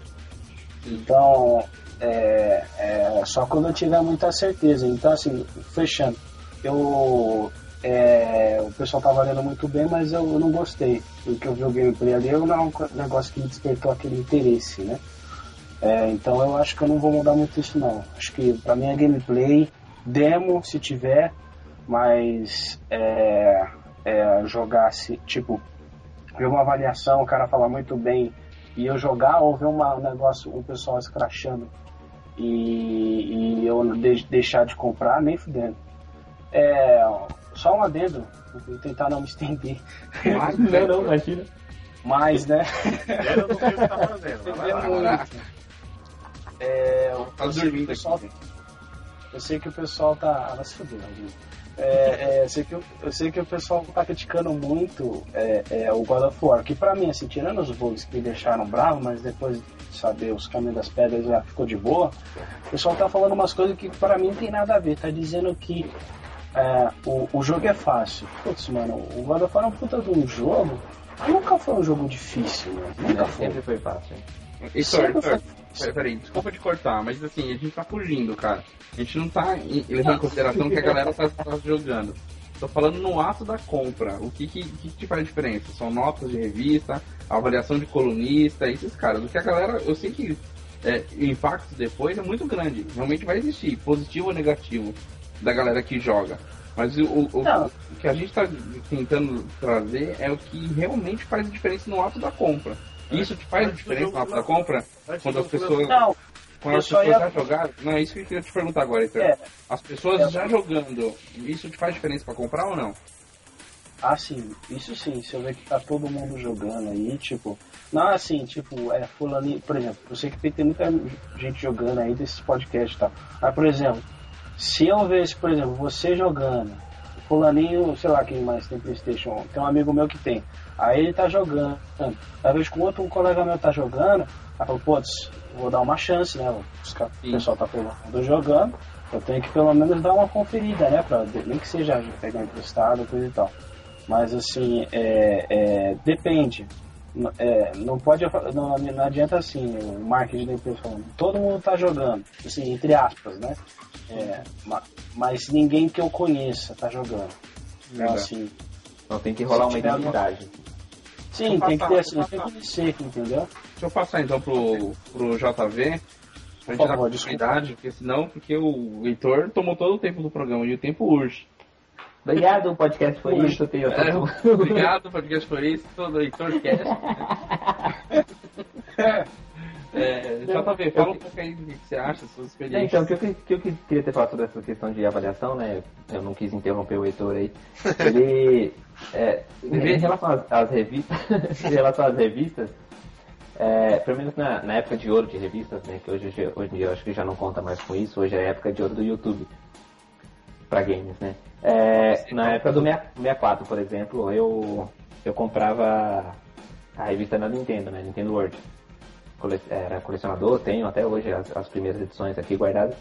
Então, é, é, só quando eu tiver muita certeza. Então, assim, fechando, eu. É, o pessoal tá valendo muito bem, mas eu, eu não gostei. Porque eu vi o gameplay ali, não é um negócio que me despertou aquele interesse, né? É, então eu acho que eu não vou mudar muito isso não. Acho que pra mim é gameplay, demo se tiver, mas é, é, jogar-se, tipo, ver uma avaliação, o cara falar muito bem e eu jogar ou ver uma, um negócio, um pessoal escrachando e, e eu de, deixar de comprar, nem fudendo. É, só um adendo, vou tentar não me estender. não, não, imagina. Mas, né? Eu não sei o que tá fazendo. É, eu, sei que o pessoal, eu sei que o pessoal tá. Ah, vai se fuder, é, é, eu, sei que, eu, eu, sei que o pessoal tá criticando muito é, é, o God of War, que pra mim, assim, tirando os bugs que me deixaram bravo, mas depois de saber os caminhos das pedras já ficou de boa, o pessoal tá falando umas coisas que pra mim não tem nada a ver, tá dizendo que é, o, o jogo é fácil. Putz, mano, o God of War é um puta de um jogo, nunca foi um jogo difícil, mano. Nunca foi. Sempre foi fácil. Heitor, peraí, desculpa te cortar, mas assim, a gente tá fugindo, cara. A gente não tá levando em consideração que a galera tá, tá, jogando. Tô falando no ato da compra. O que, que, que te faz diferença? São notas de revista, avaliação de colunista, esses caras. O que a galera. Eu sei que é, o impacto depois é muito grande. Realmente vai existir, positivo ou negativo, da galera que joga. Mas o, o, o, que a gente está tentando trazer é o que realmente faz diferença no ato da compra. Isso te faz diferença no ato da compra? Quando as pessoas. Não, quando as pessoas ia... já jogaram. Não, é isso que eu queria te perguntar agora, então. É. As pessoas é. já jogando, isso te faz diferença para comprar ou não? Ah, sim, isso sim. Se eu ver que tá todo mundo jogando aí, tipo. Não, assim, tipo, é fulano, por exemplo, eu sei que tem, tem muita gente jogando aí desses podcasts e tal. Mas, por exemplo, se eu ver, por exemplo, você jogando, fulaninho, sei lá quem mais tem Playstation, tem um amigo meu que tem. Aí ele tá jogando. Talvez com outro colega meu tá jogando, aí falo, putz, vou dar uma chance, né? O pessoal tá todo jogando. Eu tenho que pelo menos dar uma conferida, né? Pra, nem que seja pegar emprestado, coisa e tal. Mas assim, é, é, depende. É, não pode não, não adianta assim o marketing da empresa falando todo mundo está jogando assim entre aspas né é, mas ninguém que eu conheça está jogando então assim não tem que rolar uma identidade sim tem que ter assim tem que ser entendeu deixa eu passar então pro pro JV pra gente dar continuidade porque senão porque o Heitor tomou todo o tempo do programa e o tempo urge Obrigado, o podcast foi isso. Tenho é, obrigado, o podcast foi isso. Todo Heitorcast. É, JV, fala um pouco aí do que você acha, suas experiências. Então, o que eu, que eu queria ter falado sobre essa questão de avaliação, né? Eu não quis interromper o Heitor aí. Ele. É, em relação às, às revistas. em relação às revistas. É, pelo menos na, na, época de ouro de revistas, né? Que hoje, hoje em dia eu acho que já não conta mais com isso. Hoje é a época de ouro do YouTube. Pra games, né? É, na época do 64, por exemplo, eu, eu comprava a revista da Nintendo, né? Nintendo World. Cole, era colecionador, tenho até hoje as, as primeiras edições aqui guardadas.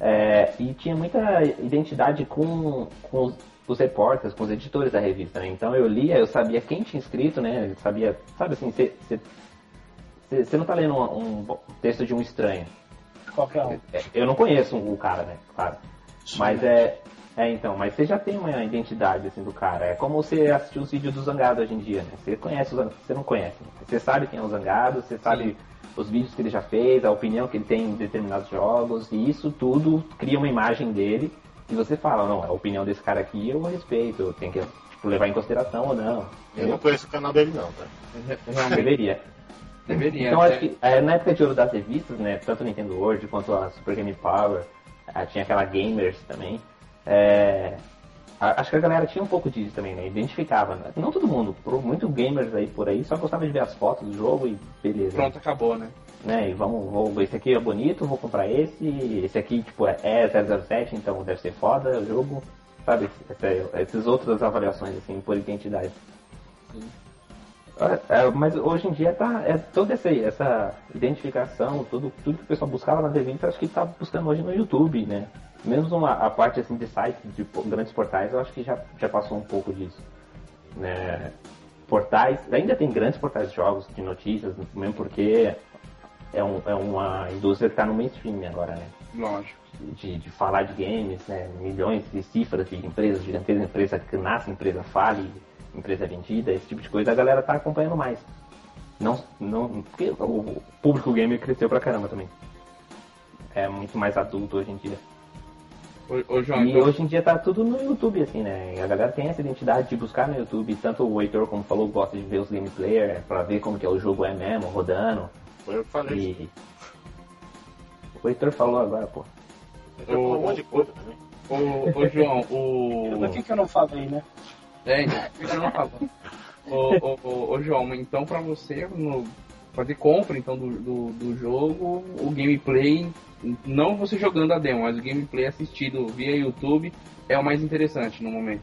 É, e tinha muita identidade com, com os, os repórteres, com os editores da revista, né? Então eu lia, eu sabia quem tinha escrito, né? Eu sabia, sabe assim, você não tá lendo um, um, texto de um estranho. Qualquer um. É, eu não conheço o cara, né? Claro. Mas é, é, então, mas você já tem uma identidade assim do cara. É como você assistiu os vídeos do Zangado hoje em dia, né? Você conhece o Zangado, você não conhece. Né? Você sabe quem é o Zangado, você sabe Sim. os vídeos que ele já fez, a opinião que ele tem em determinados jogos, e isso tudo cria uma imagem dele e você fala, não, a opinião desse cara aqui eu respeito, eu tenho que tipo, levar em consideração ou não. Eu não conheço o canal dele não, tá? Não, deveria. Deveria. Então acho que é, na época de ouro das revistas, né, tanto a Nintendo World quanto a Super Game Power, tinha aquela Gamers também. É, acho que a galera tinha um pouco disso também, né? Identificava. Né? Não todo mundo, muito gamers aí por aí só gostava de ver as fotos do jogo e beleza. Pronto, acabou, né? né? E vamos, vou, esse aqui é bonito, vou comprar esse, esse aqui tipo é 007, então deve ser foda o jogo, sabe? essas outras avaliações assim por identidade. Sim. É, é, mas hoje em dia tá, é toda essa, essa identificação, tudo, tudo que o pessoal buscava nas revistas, acho que está buscando hoje no YouTube, né? Mesmo uma, a parte assim de sites, de grandes portais, eu acho que já, já passou um pouco disso. Né? Portais, ainda tem grandes portais de jogos, de notícias, mesmo porque é, um, é uma indústria que está no mainstream agora, né? Lógico. De, de falar de games, né? Milhões de cifras de empresas, gigantescas empresa que nasce, empresa fale, empresa vendida, esse tipo de coisa, a galera tá acompanhando mais. Não, não, porque o público gamer cresceu pra caramba também. É muito mais adulto hoje em dia. Ô, ô João, e então... hoje em dia tá tudo no YouTube, assim, né? A galera tem essa identidade de buscar no YouTube. Tanto o Heitor, como falou, gosta de ver os gameplays pra ver como que é o jogo é mesmo, rodando. Foi eu que falei. E... O Heitor falou agora, pô. Heitor falou um monte de coisa também. Ô, ô João, o. Por que, que eu não falei, né? É, então, por que eu não falo? ô, ô, ô, ô, João, então pra você no, fazer compra então do, do, do jogo, o gameplay não você jogando a demo, mas o gameplay assistido via YouTube é o mais interessante no momento.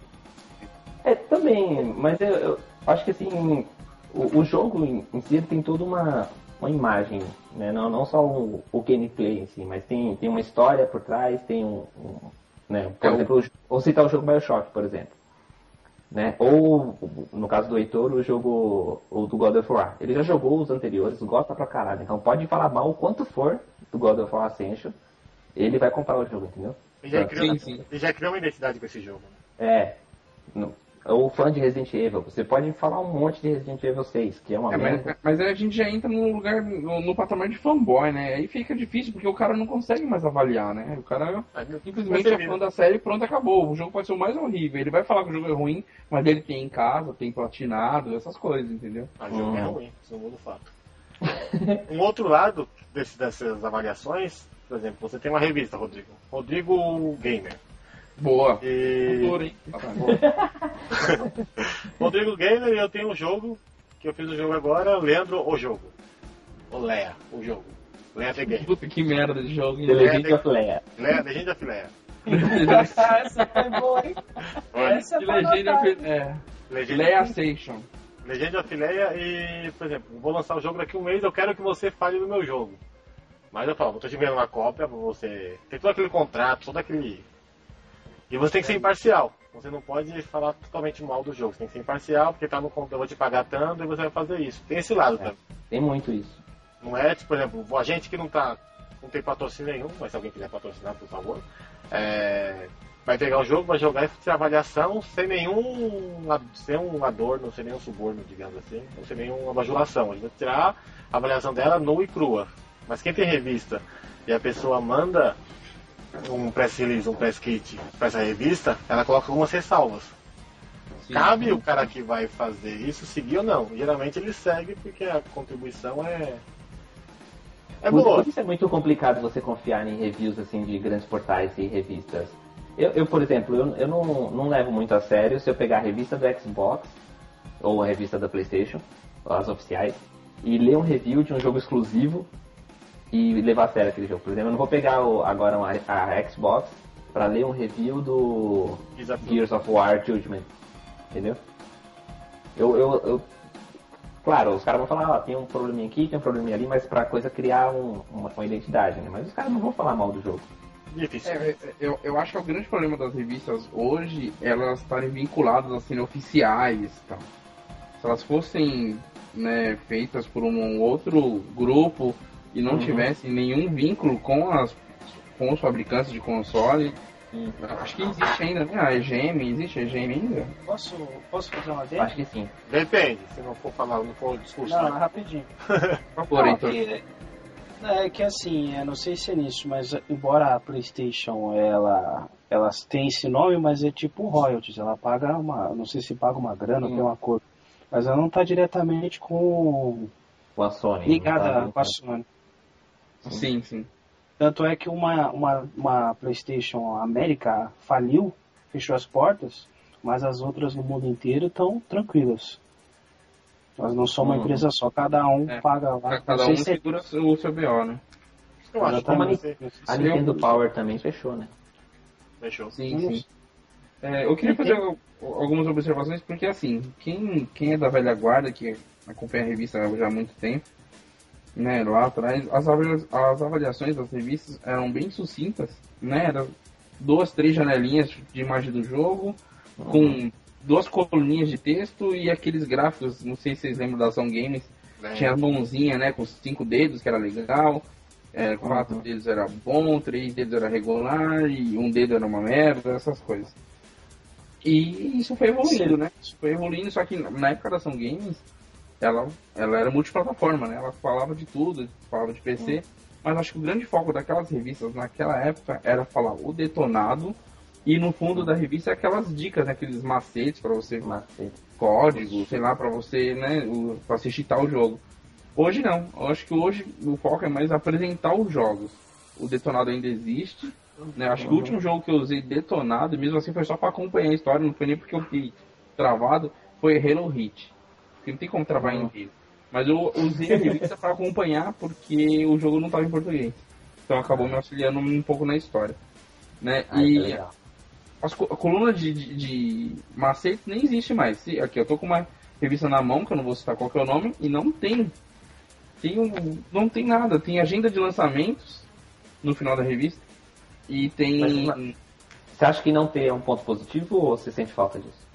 É, também, mas eu, eu acho que assim, o, o jogo em, em si tem toda uma, uma imagem, né? não, não só o, o, gameplay em si, mas tem, tem uma história por trás, tem um. um né? Por é exemplo, o... vou citar o jogo Bioshock, por exemplo. Né? Ou, no caso do Heitor, o jogo o do God of War. Ele já jogou os anteriores, gosta pra caralho. Então pode falar mal o quanto for do God of War Ascension, ele vai comprar o jogo, entendeu? Ele já, criou, sim, sim. Ele já criou uma identidade com esse jogo. É. No, ou fã de Resident Evil, você pode falar um monte de Resident Evil 6, que é uma É, merda. mas, mas aí a gente já entra num lugar, no, no patamar de fanboy, né? Aí fica difícil, porque o cara não consegue mais avaliar, né? O cara simplesmente é fã da série e pronto, acabou. O jogo pode ser o mais horrível. Ele vai falar que o jogo é ruim, mas ele tem em casa, tem platinado, essas coisas, entendeu? Mas o jogo é Uhum. ruim, isso muda o fato. um outro lado desse, dessas avaliações, por exemplo, você tem uma revista, Rodrigo. Rodrigo Gamer. Boa. E... Cultura, hein? Tá Rodrigo Gamer eu tenho um jogo, que eu fiz o jogo agora, Leandro o jogo. O Lea, o jogo. Lea the Game. Puta que merda de jogo. hein? The Legend of Leia. Lea, Legend of Lea. Essa foi boa, hein? Essa foi legenda notável. é, Legend, Leia Station. Legend of Leia e, por exemplo, vou lançar o jogo daqui a um mês, eu quero que você fale no meu jogo. Mas eu falo, vou te enviando uma cópia pra você. Tem todo aquele contrato, todo aquele. E você tem que ser imparcial. Você não pode falar totalmente mal do jogo. Você tem que ser imparcial, porque tá no eu vou te pagar tanto e você vai fazer isso. Tem esse lado também. Tem muito isso. Não é, tipo, por exemplo, a gente que não tá. não tem patrocínio nenhum, mas se alguém quiser patrocinar, por favor. é, vai pegar o jogo, vai jogar e fazer avaliação sem nenhum. sem um adorno, sem nenhum suborno, digamos assim, sem nenhuma bajulação. A gente vai tirar a avaliação dela nua e crua. Mas quem tem revista e a pessoa manda um press release, um press kit para essa revista, ela coloca algumas ressalvas. Sim. Cabe o cara que vai fazer isso seguir ou não. Geralmente ele segue porque a contribuição é. É Por, boa. por isso é muito complicado você confiar em reviews assim de grandes portais e revistas. Eu, eu, por exemplo, eu, eu não, não levo muito a sério se eu pegar a revista do Xbox ou a revista da PlayStation, as oficiais, e ler um review de um jogo exclusivo e levar a sério aquele jogo. Por exemplo, eu não vou pegar o- agora uma- a Xbox para ler um review do Desafio. Gears of War Judgment. Entendeu? Eu, eu, eu- claro, os caras vão falar, ó, tem um probleminha aqui, tem um probleminha ali, mas pra coisa criar um- uma, uma identidade, né? Mas os caras não vão falar mal do jogo. Difícil. É, é, eu, eu acho que o grande problema das revistas hoje elas estarem vinculadas assim oficiais e tal. Se elas fossem né, feitas por um outro grupo e não Uhum. tivessem nenhum vínculo com as com os fabricantes de console, acho que existe ainda, né? A EGM, existe a EGM ainda? Posso, posso fazer uma dele? Acho que sim. Depende, se não for falar, não for discurso. Não, né? rapidinho. Por favor, Heitor. que, é que assim, eu não sei se é nisso, mas embora a PlayStation ela, ela tem esse nome, mas é tipo royalties. Ela paga uma, não sei se paga uma grana, ou tem um acordo, mas ela não está diretamente com Com a Sony. ligada não tá com a Sony. Sim, sim. Tanto é que uma, uma, uma PlayStation América faliu, fechou as portas, mas as outras no mundo inteiro estão tranquilas. Elas não são uma Uhum. empresa só, cada um É. paga lá. Cada um sei se é- segura o seu BO, né? Eu acho que A Eu- Nintendo Power também fechou, né? fechou. Sim, Sim. sim. É, eu queria fazer al- algumas observações, porque assim, quem, quem é da velha guarda, que acompanha a revista já há muito tempo, né, lá atrás, as, as avaliações das revistas eram bem sucintas, né, eram duas, três janelinhas de imagem do jogo, com duas coluninhas de texto e aqueles gráficos, não sei se vocês lembram da Ação Games, Né? tinha a mãozinha, né, com cinco dedos, que era legal. É, quatro dedos era bom, três dedos era regular e um dedo era uma merda, essas coisas. E isso foi evoluindo, né? Isso foi evoluindo, só que na época da Ação Games, ela, ela era multiplataforma, né? Ela falava de tudo, falava de PC, mas acho que o grande foco daquelas revistas naquela época era falar o detonado e no fundo da revista aquelas dicas, né? aqueles macetes para você Macete. código, sei lá, pra você, né, pra assistir tal jogo. Hoje não. Eu acho que hoje o foco é mais apresentar os jogos. O detonado ainda existe. Né? Acho que o último jogo que eu usei detonado, mesmo assim, foi só pra acompanhar a história, não foi nem porque eu fiquei travado, foi Halo Hit. Porque não tem como travar em Halo. Mas eu usei a revista pra acompanhar porque o jogo não tava em português. Então acabou me auxiliando um pouco na história. Né? Ah, e legal. as co- a coluna de, de, de macete nem existe mais. Se- Aqui, eu tô com uma revista na mão, que eu não vou citar qual que é o nome, e não tem. tem um, não tem nada. Tem agenda de lançamentos no final da revista. E tem. Mas Você acha que não ter é um ponto positivo ou você sente falta disso?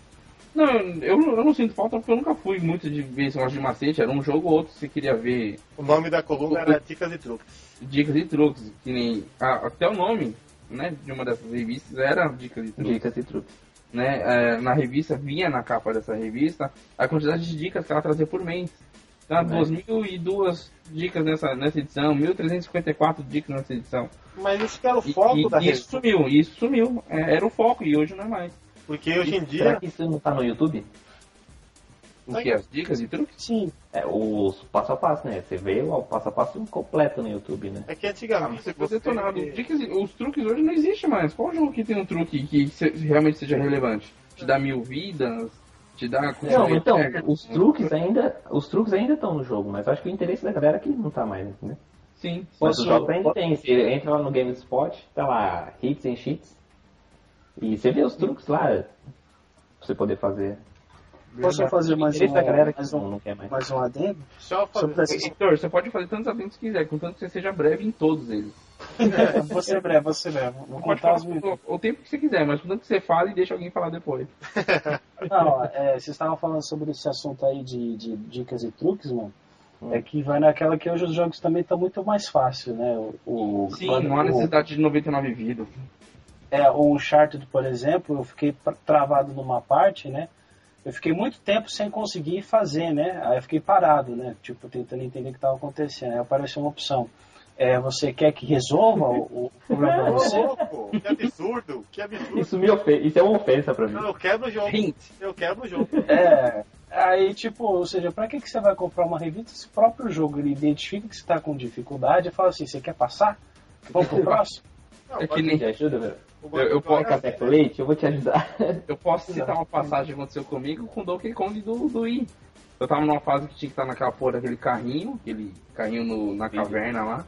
Não, eu, eu não sinto falta porque eu nunca fui muito de ver esse negócio de macete. Era um jogo ou outro que você queria ver O nome da coluna era Dicas e Truques. dicas e truques. Que nem. a- até o nome né, de uma dessas revistas era dicas e truques. Dicas e truques. né, é, na revista, vinha na capa dessa revista, a quantidade de dicas que ela trazia por mês. Então, Né? 2.002 dicas nessa, nessa edição, 1.354 dicas nessa edição. Mas esse que era o E, foco e da isso revista. sumiu, isso sumiu. É, era o foco e hoje não é mais. Porque hoje em Será dia. que isso não tá no YouTube? O que? As dicas e truques? Sim, É, os passo a passo, né? Você vê o passo a passo completo no YouTube, né? É que antigamente. Você foi detonado. Dicas, e- os truques hoje não existem mais. Qual jogo que tem um truque que realmente seja relevante? Te dá mil vidas? Te dá... Não, então, Pega- os truques ainda. Os truques ainda estão no jogo, mas acho que o interesse da galera é que não tá mais, né? Sim. Mas Posso- os jogos ainda tem. Você entra lá no GameSpot, tá lá, hits and cheats. E você vê os truques lá pra você poder fazer. posso fazer O mais um, galera que mais um, não quer mais. mais um adendo? Só Sobre fazer. essa- Heitor, você pode fazer tantos adendos que quiser, contanto que você seja breve em todos eles. É, vou ser breve, vou ser breve. Vou Pode falar os minutos. o, o tempo que você quiser, mas contanto que você fale e deixa alguém falar depois. Não, é, vocês estavam falando sobre esse assunto aí de, de dicas e truques, mano. Hum. É que vai naquela que hoje os jogos também estão muito mais fácil, né? O, o- Sim, quando- não há o- necessidade de 99 vidas. É, o Uncharted, por exemplo, eu fiquei travado numa parte, né? Eu fiquei muito tempo sem conseguir fazer, né? Aí eu fiquei parado, né? Tipo, tentando entender o que estava acontecendo. Aí apareceu uma opção. É, você quer que resolva o, o problema pra Ô, você? louco, que absurdo, que absurdo. Isso, me ofe... Isso é uma ofensa pra mim. Não, eu quebro o jogo. Hint. Eu quebro o jogo. É, aí tipo, ou seja, pra que, que você vai comprar uma revista se o próprio jogo ele identifica que você tá com dificuldade e fala assim, você quer passar? Vamos pro próximo? Não, É que pode- nem- Me ajuda, velho. Eu- eu posso- Café com leite, eu vou te ajudar. Eu posso citar uma passagem que aconteceu comigo com o Donkey Kong do, do Wii. Eu tava numa fase que tinha que estar naquela porra daquele carrinho, aquele carrinho no- na caverna lá.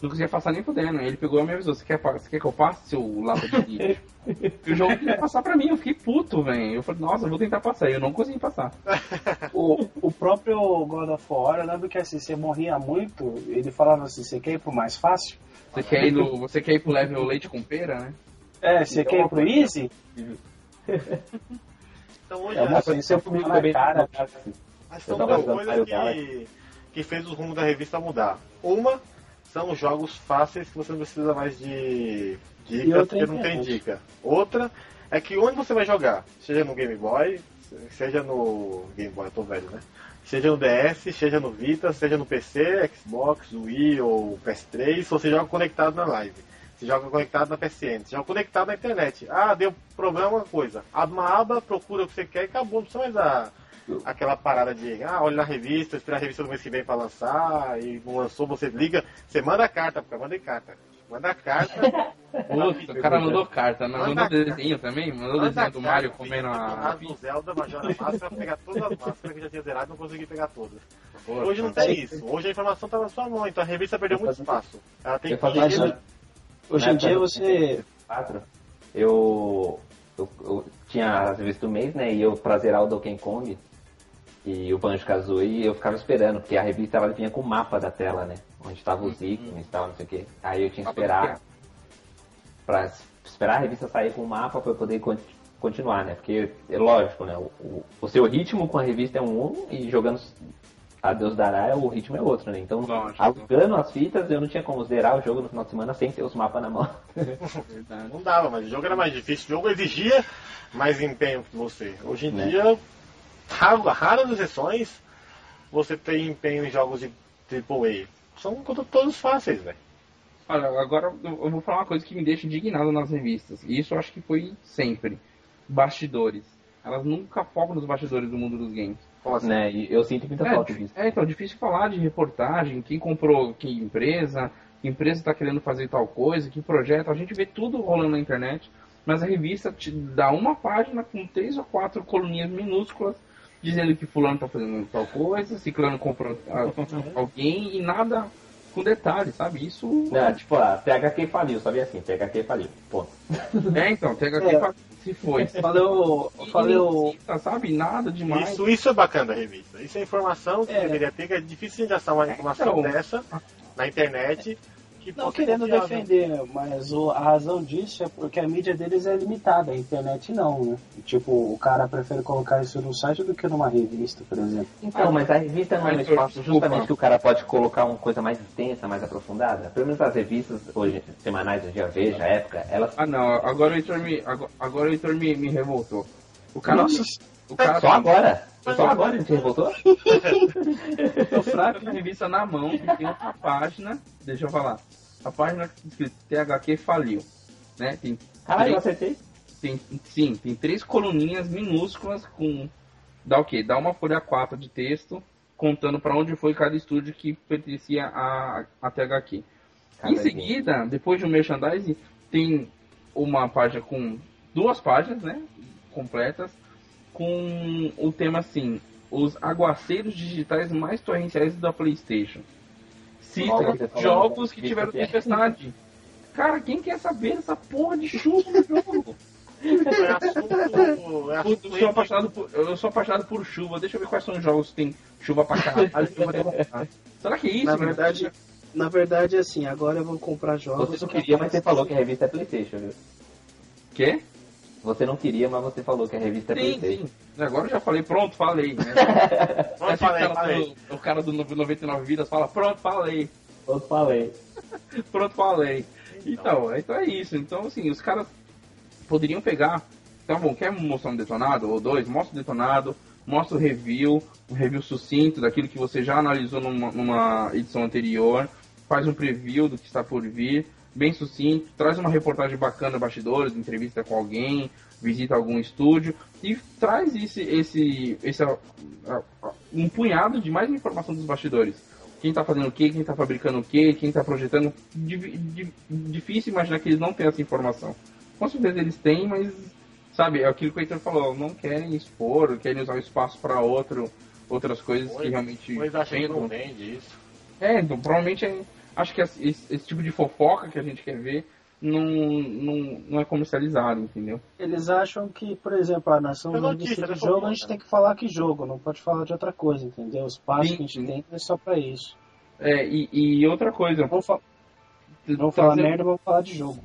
Não conseguia passar nem fudendo. Ele pegou e me avisou, você quer, você quer que eu passe, seu lapa de lixo? E o jogo queria passar pra mim, eu fiquei puto, velho. Eu falei, nossa, eu vou tentar passar. E eu não consegui passar. O, o próprio God of War, eu lembro que assim, você morria muito, ele falava assim, você quer ir pro mais fácil? Você quer ir, no, você quer ir pro level leite com pera, né? É, você quer ir pro easy? Então hoje É uma você Comigo também na cara. Mas Eu são duas coisas que, que fez o rumo da revista mudar. Uma são jogos fáceis que você não precisa mais de dicas porque não tem dica. Outra é que onde você vai jogar, seja no Game Boy, seja no Game Boy, eu tô velho, né? Seja no DS, seja no Vita, seja no PC, Xbox, Wii ou PS3, você joga conectado na live. Você joga conectado na PSN, você joga conectado na internet. Ah, deu problema uma coisa. Abre uma aba, procura o que você quer e acabou. Não precisa mais a, aquela parada de, ah, olha na revista, espera a revista do mês que vem pra lançar, e não lançou, você liga, você manda a carta, porque eu mandei carta. Manda a carta, Puta, o cara mandou carta, não Manda mandou desenho também? Mandou manda desenho do Mario comendo com a. do Zelda, Majora Massa, pra pegar todas as máscaras que já tinha zerado e não consegui pegar todas. Hoje não tem isso, hoje a informação tá na sua mão, então a revista perdeu muito espaço. Ela tem que ó, hoje em dia você... 4, eu, eu, eu tinha as revistas do mês, né? E eu, pra zerar o Donkey Kong e o Banjo Kazooie, eu ficava esperando, porque a revista ela vinha com o mapa da tela, né? Onde estavam os ícones e tal, não sei o quê. Aí eu tinha que esperar pra esperar a revista sair com o mapa pra eu poder con- continuar, né? Porque é lógico, né? O, o, o seu ritmo com a revista é um e jogando a Deus dará o ritmo é outro, né? Então, Lógico. alugando as fitas, eu não tinha como zerar o jogo no final de semana sem ter os mapas na mão. Não dava, mas o jogo era mais difícil, o jogo exigia mais empenho que você. Hoje em Né? dia, raro- raras exceções, você tem empenho em jogos de AAA. São to- todos fáceis, velho. Olha, agora eu eu vou falar uma coisa que me deixa indignado nas revistas. E isso eu acho que foi sempre. Bastidores. Elas nunca focam nos bastidores do mundo dos games. Assim? né? E eu sinto muita É, falta disso. é, então, difícil falar de reportagem, quem comprou que empresa, que empresa está querendo fazer tal coisa, que projeto. A gente vê tudo rolando na internet, mas a revista te dá uma página com três ou quatro coluninhas minúsculas dizendo que fulano está fazendo tal coisa, ciclano comprou ah, alguém e nada com detalhes, sabe? Isso Não, tipo, a THQ faliu, sabia assim, THQ faliu, ponto. é, então, pega É. aqui se foi. Ninguém cita, sabe? Nada demais. Isso, isso é bacana da revista. Isso é informação que É. deveria ter, que é difícil de achar uma informação Então. dessa na internet que Não querendo defender, mas o- a razão disso é porque a mídia deles é limitada, a internet não, né? Tipo, o cara prefere colocar isso no site do que numa revista, por exemplo. Então, mas a revista não é um espaço justamente que o cara pode colocar uma coisa mais extensa, mais aprofundada. Pelo menos as revistas hoje, semanais, hoje a Veja, a época, elas Ah não, agora o Heitor me, agora, agora o Heitor me, me revoltou. O cara. Nossa, o cara Só agora? Só agora a gente revoltou? Eu fraco na revista na mão, que tem outra página. Deixa eu falar. A página escrito THQ faliu. Né? Tem, Caralho, eu três, acertei. tem, sim, tem três coluninhas minúsculas com. Dá o quê? Dá uma folha 4 de texto contando para onde foi cada estúdio que pertencia a, a THQ. Em Caralho. seguida, depois de um merchandising, tem uma página com duas páginas, né? Completas, com o tema assim: os aguaceiros digitais mais torrenciais da PlayStation. Cita Olha, você falou, jogos que tiveram é. tempestade. Cara, quem quer saber dessa porra de chuva no jogo? É assunto, é assunto eu, sou apaixonado por, eu sou apaixonado por chuva. Deixa eu ver quais são os jogos que tem chuva pra caralho. Será que é isso? na cara? verdade, na verdade, assim, agora eu vou comprar jogos. Você não queria, mas você falou que a revista é Playstation, viu? Quê? Você não queria, mas você falou que a revista é Sim, Playstation. sim. Agora eu já falei, pronto, falei. Né? Pronto, falei, o, cara falei. do, o cara do 99 vidas fala, pronto, falei. Eu falei. Pronto, falei. Então, então é isso. Então, assim, os caras poderiam pegar. Então, bom, quer mostrar um detonado ou dois? Mostra o detonado, mostra o review, um review sucinto daquilo que você já analisou numa, numa edição anterior, faz um preview do que está por vir, bem sucinto, traz uma reportagem bacana, bastidores, entrevista com alguém, visita algum estúdio e traz esse, esse, esse ah, ah, um punhado de mais informação dos bastidores quem tá fazendo o que, quem tá fabricando o que, quem tá projetando. Di- di- difícil imaginar que eles não têm essa informação. Com certeza eles têm, mas, sabe, é aquilo que o Heitor falou, não querem expor, querem usar o espaço para outro, outras coisas que Pois- realmente. Pois acha que não vende isso. É, então, provavelmente é- acho que esse, esse- tipo de fofoca que a gente quer ver não, não, não é comercializado, entendeu? Eles acham que, por exemplo, a nação É da notícia, revista né, de jogo, a fofoca. gente tem que falar que jogo, não pode falar de outra coisa, entendeu? O espaço Sim, que a gente tem é só pra isso. É, e, e outra coisa. Vamos, fa vamos falar trazendo- merda, vamos falar de jogo.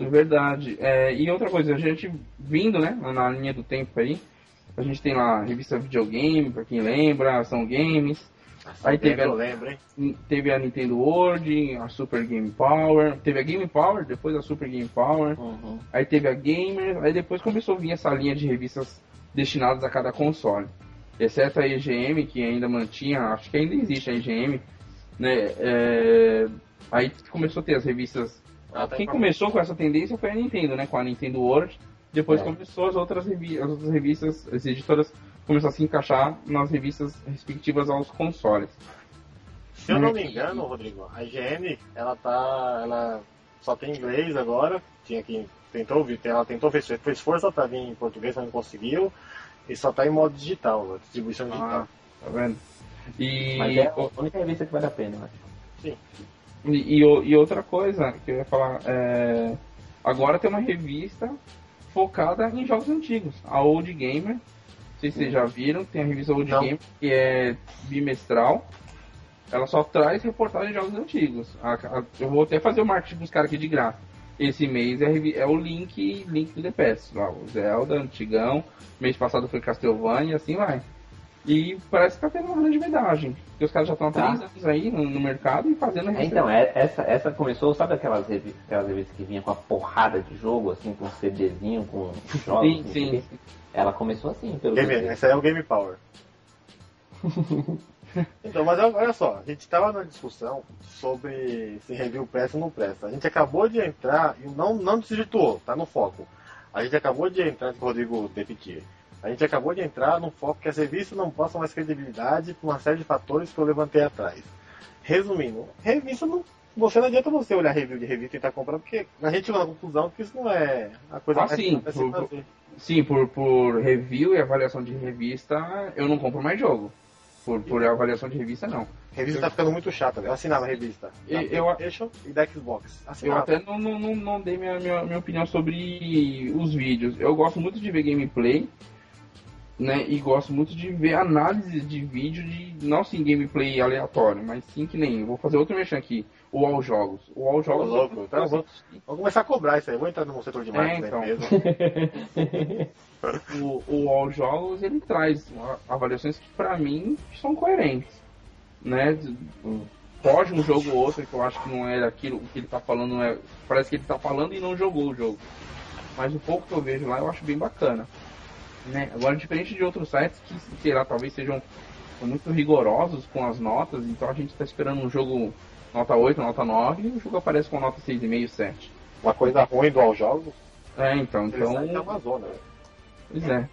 É verdade. É, e outra coisa, a gente vindo, né, na linha do tempo aí, a gente tem lá a revista videogame, pra quem lembra, ação games, Aí teve a- lembro, teve a Nintendo World, a Super Game Power, teve a Game Power, depois a Super Game Power, Uhum. aí teve a Gamer, aí depois começou a vir essa linha de revistas destinadas a cada console. Exceto a EGM, que ainda mantinha, acho que ainda existe a EGM, né? é, aí começou a ter as revistas. Ah, tá Quem em começou com essa tendência foi a Nintendo, né? Com a Nintendo World. Depois É. começou as outras, revi as outras revistas, as editoras começaram a se encaixar nas revistas respectivas aos consoles. Se eu não me engano, Rodrigo, a IGN, ela tá. Ela só tem inglês agora. Tinha que. Tentou vir, ela tentou fez, fez força pra vir em português, mas não conseguiu. E só tá em modo digital, distribuição digital. Ah, tá vendo? E, Mas é a única revista que vale a pena, eu acho. e, e o- e outra coisa que eu ia falar, é, agora tem uma revista focada em jogos antigos, a Old Gamer. Não sei se vocês já viram, tem a revista Old Não. Gamer, que é bimestral. Ela só traz reportagens de jogos antigos. A- a- eu vou até fazer o marketing dos caras aqui de graça. Esse mês é, é o Link, Link do The Past, lá, o Zelda, antigão. Mês passado foi Castlevania e assim vai. E parece que tá tendo uma grande vendagem. Porque os caras já estão há Tá. três anos aí no, no mercado e fazendo É, então, é, essa, essa começou, sabe aquelas revistas, aquelas revistas que vinha com a porrada de jogo, assim, com CDzinho, com jogos? Sim, o sim. Ela começou assim, pelo Game, essa aí é o Game Power. então, mas olha só, a gente estava na discussão sobre se review presta ou não presta. A gente acabou de entrar e não, não desvirtuou, tá no foco. A gente acabou de entrar, que o Rodrigo repetir. A gente acabou de entrar no foco que as revistas não passam mais credibilidade por uma série de fatores que eu levantei atrás. Resumindo, revista não. Você não adianta você olhar review de revista e tentar comprar, porque a gente chegou na conclusão que isso não é a coisa Ah, mais sim, de por- fazer. Sim, por, por review e avaliação de revista, eu não compro mais jogo. Por, por avaliação de revista, não. Revista tá ficando muito chata, velho. Eu assinava a revista. Da Eu- eu- e da Xbox. Eu Assinava. até não, não, não, não dei minha, minha, minha opinião sobre os vídeos. Eu gosto muito de ver gameplay. né? E gosto muito de ver análises de vídeo de não sim gameplay aleatório, mas sim que nem. Vou fazer outro mexer aqui. O All Jogos. O All Jogos. Ô, louco, tá, vou, vou começar a cobrar isso aí. Vou entrar no setor de marketing É, então. empresa. o, o All Jogos ele traz avaliações que pra mim são coerentes, né? Pode um jogo ou outro que eu acho que não é aquilo que ele tá falando, não é, parece que ele tá falando e não jogou o jogo. Mas o pouco que eu vejo lá eu acho bem bacana. Né? Agora, diferente de outros sites que, sei lá, talvez sejam muito rigorosos com as notas, então a gente está esperando um jogo nota 8, nota 9 e o jogo aparece com nota 6,5, 7. Uma coisa ruim do All Jogos, É, então, então, sai da Amazônia. pois é.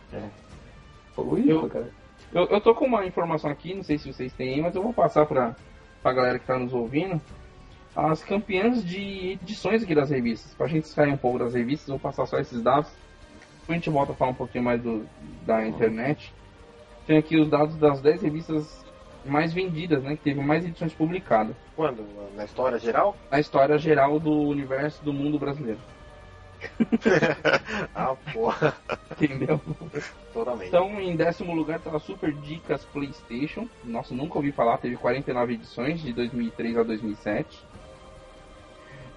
Foi isso, Eu- cara. Eu, eu tô com uma informação aqui, não sei se vocês têm, mas eu vou passar pra, pra galera que tá nos ouvindo. As campeãs de edições aqui das revistas. Pra gente sair um pouco das revistas, eu vou passar só esses dados. Depois a gente volta a falar um pouquinho mais do, da internet. Tem aqui os dados das 10 revistas mais vendidas, né? Que teve mais edições publicadas. Quando? Na história geral? Na história geral do universo do mundo brasileiro. ah, porra. Entendeu? Totalmente. Então, em décimo lugar tá a Super Dicas PlayStation. Nossa, nunca ouvi falar. Teve 49 edições de 2003 a 2007.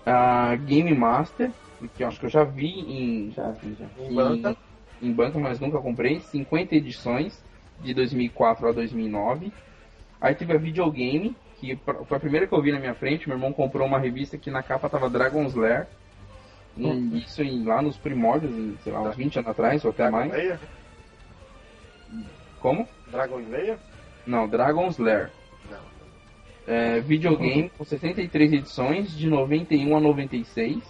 A Game Master, que eu acho que eu já vi em, Já vi, já. Em banca. em banca, mas nunca comprei. 50 edições de 2004 a 2009. Aí teve a Videogame, que foi a primeira que eu vi na minha frente. Meu irmão comprou uma revista que na capa tava Dragon's Lair. E Isso em- lá nos primórdios, sei lá, uns 20 anos atrás, ou até Dragon mais. Slayer? Como? Dragon Slayer? Não, Dragon's Lair. Não. É, videogame com 63 edições, de 91 a 96.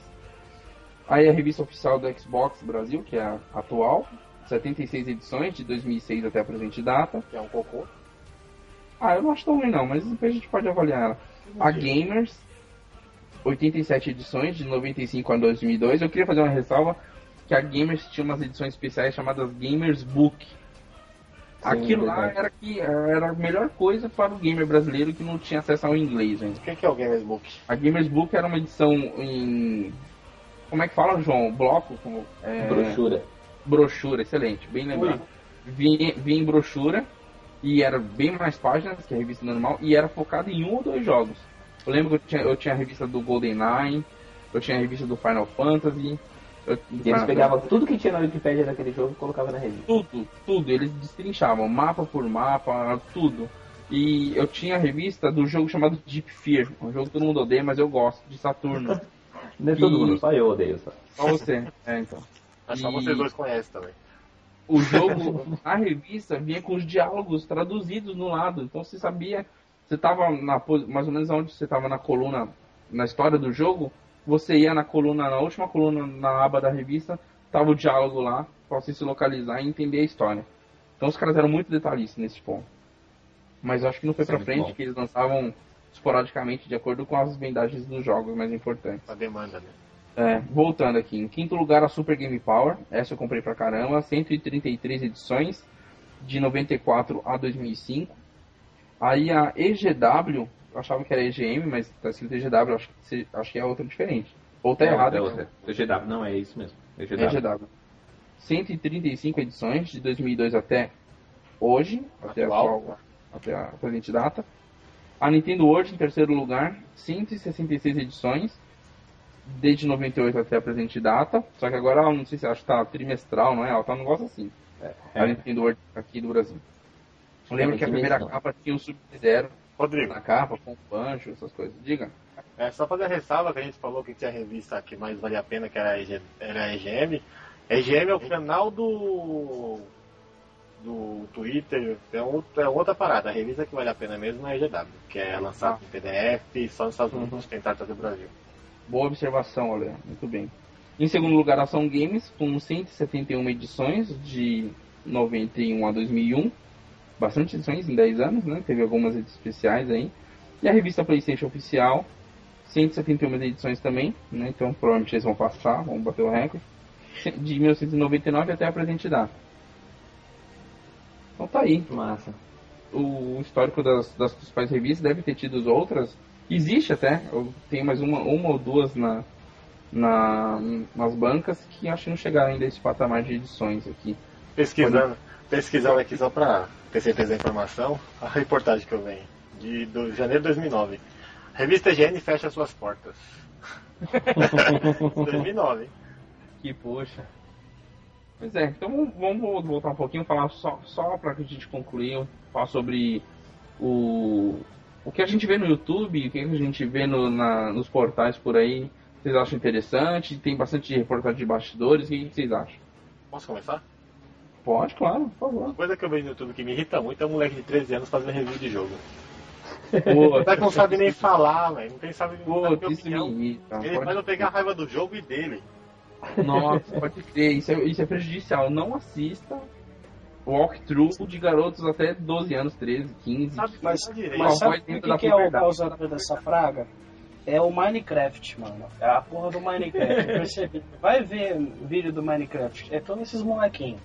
Aí a revista oficial do Xbox Brasil, que é a atual, 76 edições, de 2006 até a presente data. Que é um cocô. Ah, eu não acho tão ruim não, mas depois a gente pode avaliar ela. A Gamers, 87 edições, de 95 a 2002. Eu queria fazer uma ressalva que a Gamers tinha umas edições especiais chamadas Gamers Book. Aquilo lá era, que, era a melhor coisa para o gamer brasileiro que não tinha acesso ao inglês ainda. O que que é o Gamers Book? A Gamers Book era uma edição em. Como é que fala, João? Bloco? Como, é, Brochura. brochura, excelente, bem lembrado. Vinha, vinha em brochura e era bem mais páginas que a revista normal e era focado em um ou dois jogos. Eu lembro que eu tinha, eu tinha a revista do GoldenEye, eu tinha a revista do Final Fantasy. Eu, do E eles Final- pegavam tudo que tinha na Wikipedia daquele jogo e colocavam na revista. tudo, tudo, eles destrinchavam, mapa por mapa, tudo. E eu tinha a revista do jogo chamado Deep Fear, um jogo que todo mundo odeia, mas eu gosto, de Saturno. Não é todo mundo, só eu odeio. Só. Só você. É, então. Mas só E- vocês dois conhecem também. O jogo, a revista vinha com os diálogos traduzidos no lado. Então você sabia, você tava na pos- mais ou menos onde você tava na coluna, na história do jogo, você ia na coluna, na última coluna na aba da revista, tava o diálogo lá, pra você se localizar e entender a história. Então os caras eram muito detalhistas nesse ponto. Mas eu acho que não foi Isso é pra frente, bom. que eles lançavam esporadicamente de acordo com as vendagens dos jogos mais importantes. A demanda, né? É, voltando aqui, em quinto lugar a Super Game Power, essa eu comprei pra caramba, 133 edições, de 94 a 2005. Aí a EGW, eu achava que era EGM, mas tá escrito EGW, acho que, acho que é outra diferente. Ou tá errado, é né? outra. EGW, não, é isso mesmo. EGW. EGW. 135 edições, de 2002 até hoje, até a, Atual. atual, até a presente data. A Nintendo World em terceiro lugar, 166 edições, desde 98 até a presente data. Só que agora, ela, não sei se acho que tá trimestral, não é? Ela tá um negócio assim. A É. Nintendo World aqui do Brasil. Eu lembro que a primeira Dimensão. capa tinha o Sub-Zero Rodrigo, na capa, com o Pancho, essas coisas. Diga. é só fazer a ressalva que a gente falou que tinha revista que mais valia a pena, que era a, EG, era a EGM. A EGM é o canal do do Twitter, é, outro, é outra parada. A revista que vale a pena mesmo é a EGW, que é lançada em PDF só nos Estados Unidos, tentar trazer o Brasil. Boa observação, olha. Muito bem. Em segundo lugar, Ação Games, com 171 edições, de 91 a 2001. Bastante edições em 10 anos, né? Teve algumas edições especiais aí. E a revista PlayStation Oficial, 171 edições também, né? Então provavelmente eles vão passar, vão bater o recorde. De 1999 até a presente data. Então tá aí Massa. o histórico das, das principais revistas, deve ter tido as outras. Existe até, eu tenho mais uma, uma ou duas na, na, nas bancas que acho que não chegaram ainda a esse patamar de edições aqui. Pesquisando, pesquisando aqui só pra ter certeza da informação, a reportagem que eu venho, de do, janeiro de 2009. A revista GN fecha suas portas. 2009, hein? Que poxa. Pois é, então vamos voltar um pouquinho, falar só, só pra que a gente concluir, falar sobre o, o que a gente vê no YouTube, o que a gente vê no, na, nos portais por aí. Vocês acham interessante? Tem bastante reportagem de bastidores, o que vocês acham? Posso começar? Pode, claro, por favor. Uma coisa que eu vejo no YouTube que me irrita muito é um moleque de 13 anos fazendo review de jogo. Pô, que não sabe nem falar, velho. Não tem sabe, sabe Pô, ter isso opinião. me irrita. Ele Pode faz eu pegar a raiva do jogo e dele. Nossa, pode ser, isso é, isso é prejudicial. Não assista walkthrough de garotos até 12 anos, 13, 15. Sabe, Mas, mas sabe o que, que é o causador dessa praga? É o Minecraft, mano. É a porra do Minecraft. Vai ver vídeo do Minecraft. É todos esses molequinhos.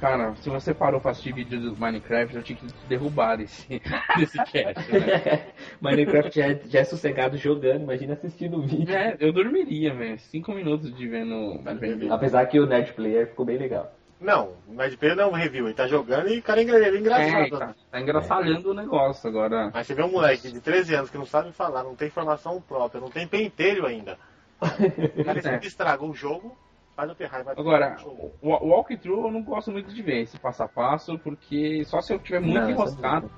Cara, se você parou pra assistir vídeo do Minecraft, eu tinha que te derrubar desse, desse cast, né? Minecraft já é, já é sossegado jogando, imagina assistindo o vídeo. É, eu dormiria, velho. Cinco minutos de vendo. Apesar que o Nerd Player ficou bem legal. Não, mas Pedro não é um review, ele tá jogando e o cara é ele é engraçado. É, tá, tá engraçalhando o negócio agora. Mas você vê um moleque de 13 anos que não sabe falar, não tem formação própria, não tem pentelho ainda. O cara É. sempre estragou o jogo, faz eu ter raiva. Agora, o o walkthrough eu não gosto muito de ver esse passo a passo, porque só se eu tiver muito Não, é enroscado.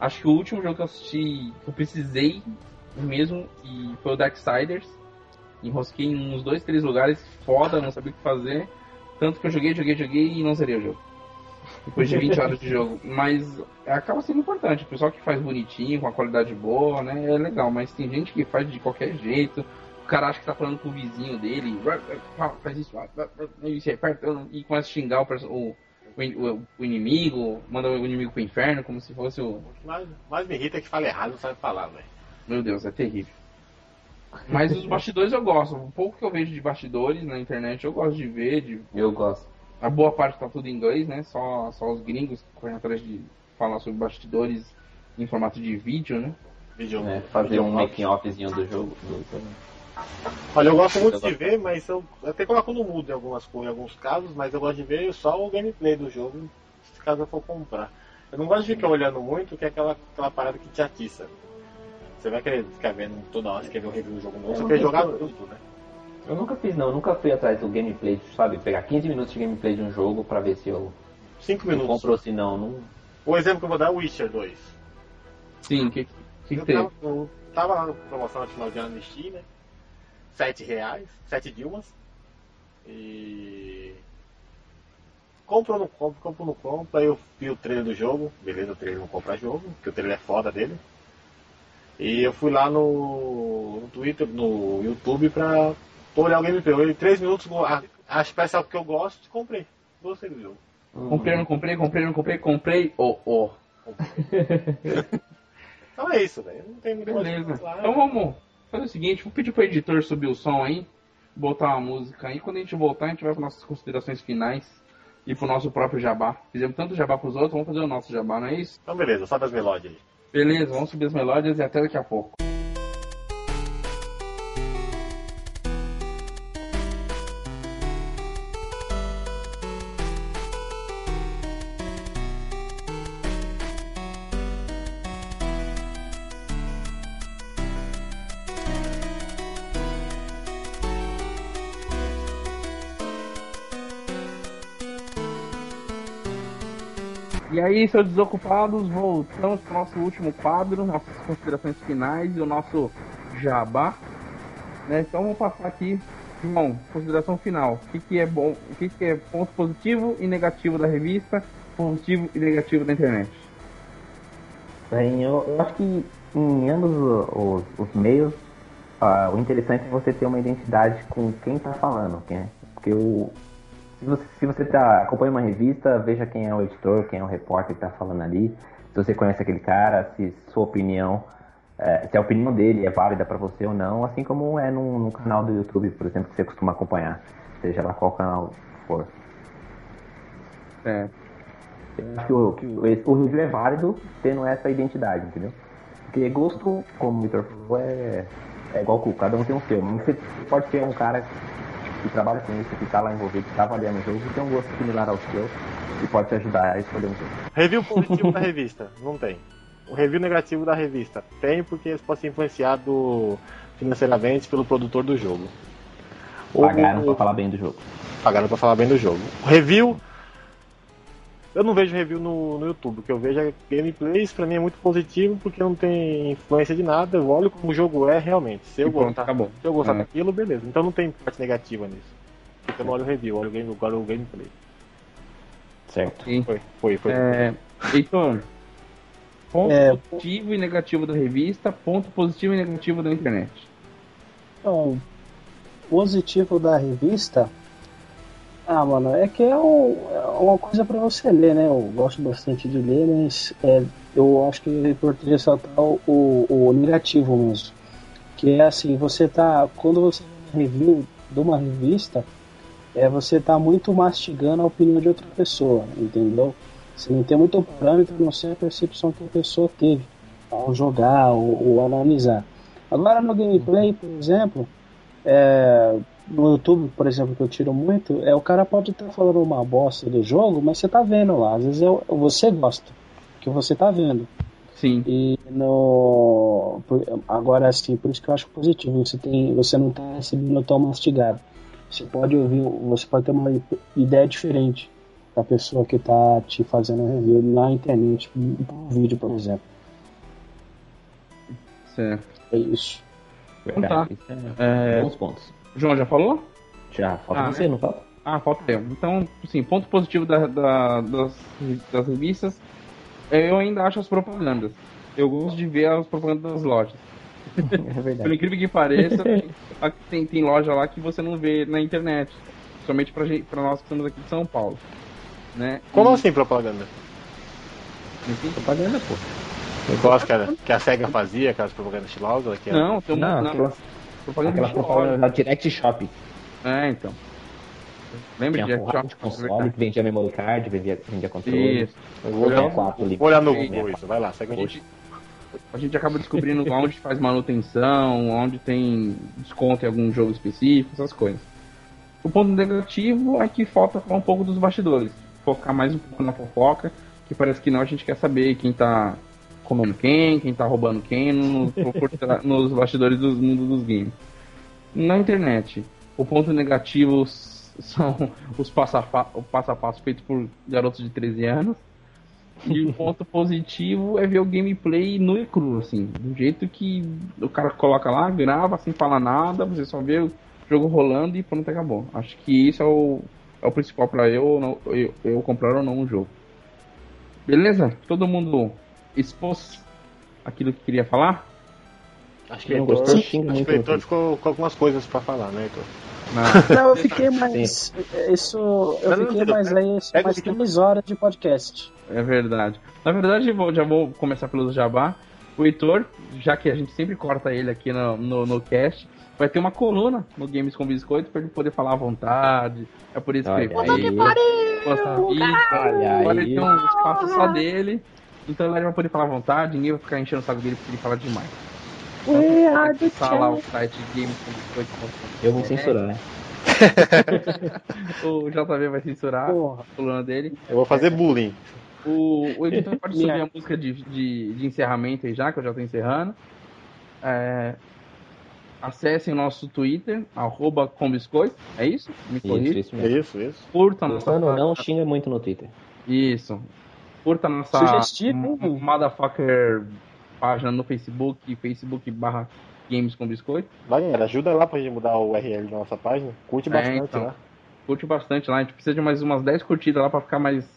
Acho que o último jogo que eu assisti, que eu precisei mesmo, e foi o Darksiders. Enrosquei em uns dois, três lugares, foda, não sabia o que fazer. Tanto que eu joguei, joguei, joguei e não zerei o jogo. Depois de 20 horas de jogo. Mas acaba sendo importante. O pessoal que faz bonitinho, com a qualidade boa, né? É legal. Mas tem gente que faz de qualquer jeito. O cara acha que tá falando com o vizinho dele. Faz isso, e se e começa a xingar o, o, o, o inimigo, manda o inimigo pro inferno, como se fosse o. Mais, mais me irrita que fala errado, não sabe falar, velho. Meu Deus, é terrível. Mas os bastidores eu gosto. O pouco que eu vejo de bastidores na internet eu gosto de ver. De... Eu gosto. A boa parte tá tudo em inglês, né? Só, só os gringos que correm atrás de falar sobre bastidores em formato de vídeo, né? Vídeo, É, fazer um vídeo- making offzinho do jogo. Olha, eu gosto muito de ver, mas eu eu até coloco no mudo em algumas coisas, em alguns casos, mas eu gosto de ver só o gameplay do jogo, se caso eu for comprar. Eu não gosto de ficar olhando muito, que é aquela, aquela parada que te atiça. Você vai querer ficar vendo toda hora, você quer ver um review do jogo novo, Eu você quer jogar tudo, né? Eu nunca fiz não, eu nunca fui atrás do gameplay, sabe? Pegar 15 minutos de gameplay de um jogo pra ver se eu Cinco eu minutos. compro ou se não. não... O exemplo que eu vou dar é o Witcher 2. Sim, o que, que, que eu, teve? tava, eu tava lá na promoção no final de ano no Steam, né? 7 reais, 7 Dilmas. E. Compro ou não compro, compro ou não compro. Aí eu vi o trailer do jogo. Beleza, o trailer não compra jogo, porque o trailer é foda dele. E eu fui lá no, no Twitter, no YouTube pra olhar o gameplay. Eu olhei 3 minutos, a- parece algo que eu gosto, comprei. Gostei do jogo. Comprei, não comprei, comprei, não comprei, comprei. Oh, oh. Então é isso, velho. Não tem muito Beleza. falar. Então vamos fazer o seguinte, vou pedir pro editor subir o som aí, botar uma música aí. Quando a gente voltar, a gente vai para nossas considerações finais e pro nosso próprio jabá. Fizemos tanto jabá pros outros, vamos fazer o nosso jabá, não é isso? Então beleza, sobe as melódias aí. Beleza, vamos subir as melódias e até daqui a pouco. E aí, seus desocupados, voltamos para o nosso último quadro, nossas considerações finais e o nosso jabá. Né? Então vamos passar aqui, João, consideração final. O que, que é bom, o que, que é ponto positivo e negativo da revista, positivo e negativo da internet. Bem, eu, eu acho que em ambos os, os meios, ah, o interessante é você ter uma identidade com quem está falando, né? Porque o, se você, se você tá, acompanha uma revista, veja quem é o editor, quem é o repórter que está falando ali, se você conhece aquele cara, se sua opinião, eh, se a opinião dele é válida para você ou não, assim como é num, num canal do YouTube, por exemplo, que você costuma acompanhar, seja lá qual canal for. É, Eu acho que o, que o, o review é válido tendo essa identidade, entendeu? Porque gosto, como o Victor falou, é, é igual cu, cada um tem o seu. Você pode ser um cara que trabalha com isso, que está lá envolvido, que está avaliando o jogo, que tem um gosto similar ao seu e pode te ajudar a escolher um jogo. Review positivo da revista? Não tem. O review negativo da revista? Tem, porque eles podem ser influenciados financeiramente pelo produtor do jogo. Pagaram o... pra falar bem do jogo. Pagaram pra falar bem do jogo. O review. Eu não vejo review no, no YouTube, o que eu vejo é gameplays, pra mim é muito positivo porque não tem influência de nada, eu olho como o jogo é realmente. Se eu gostar, acabou. Se eu gostar é. daquilo, beleza. Então não tem parte negativa nisso. Porque eu não olho o review, olho o, game, olho o gameplay. Certo. Foi, foi, foi. É, Heitor, ponto é, positivo e negativo da revista, ponto positivo e negativo da internet. Então, positivo da revista. Ah, mano, é que é, um, é uma coisa para você ler, né? Eu gosto bastante de ler, mas é, eu acho que é importante ressaltar o, o, negativo mesmo. Que é assim, você tá. Quando você review de uma revista, é você tá muito mastigando a opinião de outra pessoa, entendeu? Você não tem muito parâmetro, não sei a percepção que a pessoa teve ao jogar ou, ou analisar. Agora no gameplay, por exemplo, é, no YouTube, por exemplo, que eu tiro muito, é o cara pode estar falando uma bosta do jogo, mas você tá vendo lá. Às vezes é, você gosta, que você tá vendo. Sim. E no agora assim, por isso que eu acho positivo. Você tem, você não tá recebendo tão mastigado. Você pode ouvir, você pode ter uma ideia diferente da pessoa que tá te fazendo review na internet, por vídeo, por exemplo. Certo. É isso. Então tá. É... Bons pontos. João já falou? Já, falta ah, você, é? não falta? Ah, falta eu. Então, assim, ponto positivo da, da, das, das revistas, eu ainda acho as propagandas. Eu gosto de ver as propagandas das lojas. É verdade. Por incrível que pareça, tem, tem loja lá que você não vê na internet. Somente pra, gente, pra nós que estamos aqui de São Paulo. Né? Como e... assim propaganda? Enfim, propaganda, pô. Igual as que a, que a SEGA fazia, aquelas propagandas? Que era... Não, tem um, não, não, propaganda aquela propaganda na Direct Shop. É, então. Lembra de Direct Shop? De console, que vendia memory card, vendia, vendia controle. Isso. Eu vou, olhar, vou olhar no Google isso, vai lá, segue a gente. A gente acaba descobrindo onde faz manutenção, onde tem desconto em algum jogo específico, essas coisas. O ponto negativo é que falta falar um pouco dos bastidores. Focar mais um pouco na fofoca, que parece que não a gente quer saber quem tá comendo quem, quem tá roubando quem no, nos bastidores do mundo dos games. Na internet, o ponto negativo são os passo a, passo a passo feitos por garotos de 13 anos. E o ponto positivo é ver o gameplay nu e cru, assim. Do jeito que o cara coloca lá, grava sem falar nada, você só vê o jogo rolando e pronto, acabou. Acho que isso é o, é o principal para eu, eu, eu comprar ou não um jogo. Beleza? Todo mundo expôs aquilo que queria falar? Acho que não gostou, xinga Acho que o Heitor ficou com algumas coisas para falar, né, Heitor? Não. não, eu fiquei mais. Isso. Eu fiquei mais aí isso, mais três horas de podcast. É verdade. Na verdade, vou, já vou começar pelo Jabá. O Heitor, já que a gente sempre corta ele aqui no, no, no cast, vai ter uma coluna no Games com Biscoito pra ele poder falar à vontade. É por isso Olha que ele vai postar vídeo. Agora ele tem um espaço só dele. Então ele vai poder falar à vontade, ninguém vai ficar enchendo o saco dele porque ele fala demais. Então, lá o site Games. Eu vou censurar, né? o JV vai censurar Porra. a coluna dele. Eu vou fazer bullying. O, o editor pode subir a música de, de, de, encerramento aí já, que eu já tô encerrando. É, acessem o nosso Twitter, arroba combiscoito, é isso? Me isso, isso, mesmo. isso, isso. Curta nossa... não, xinga muito no Twitter. Isso. Curta nossa motherfucker página no Facebook, Facebook barra Games com Biscoito. Vai, galera, ajuda lá pra gente mudar o URL da nossa página. Curte é, bastante é, então, lá. Curte bastante lá. A gente precisa de mais umas 10 curtidas lá pra ficar mais.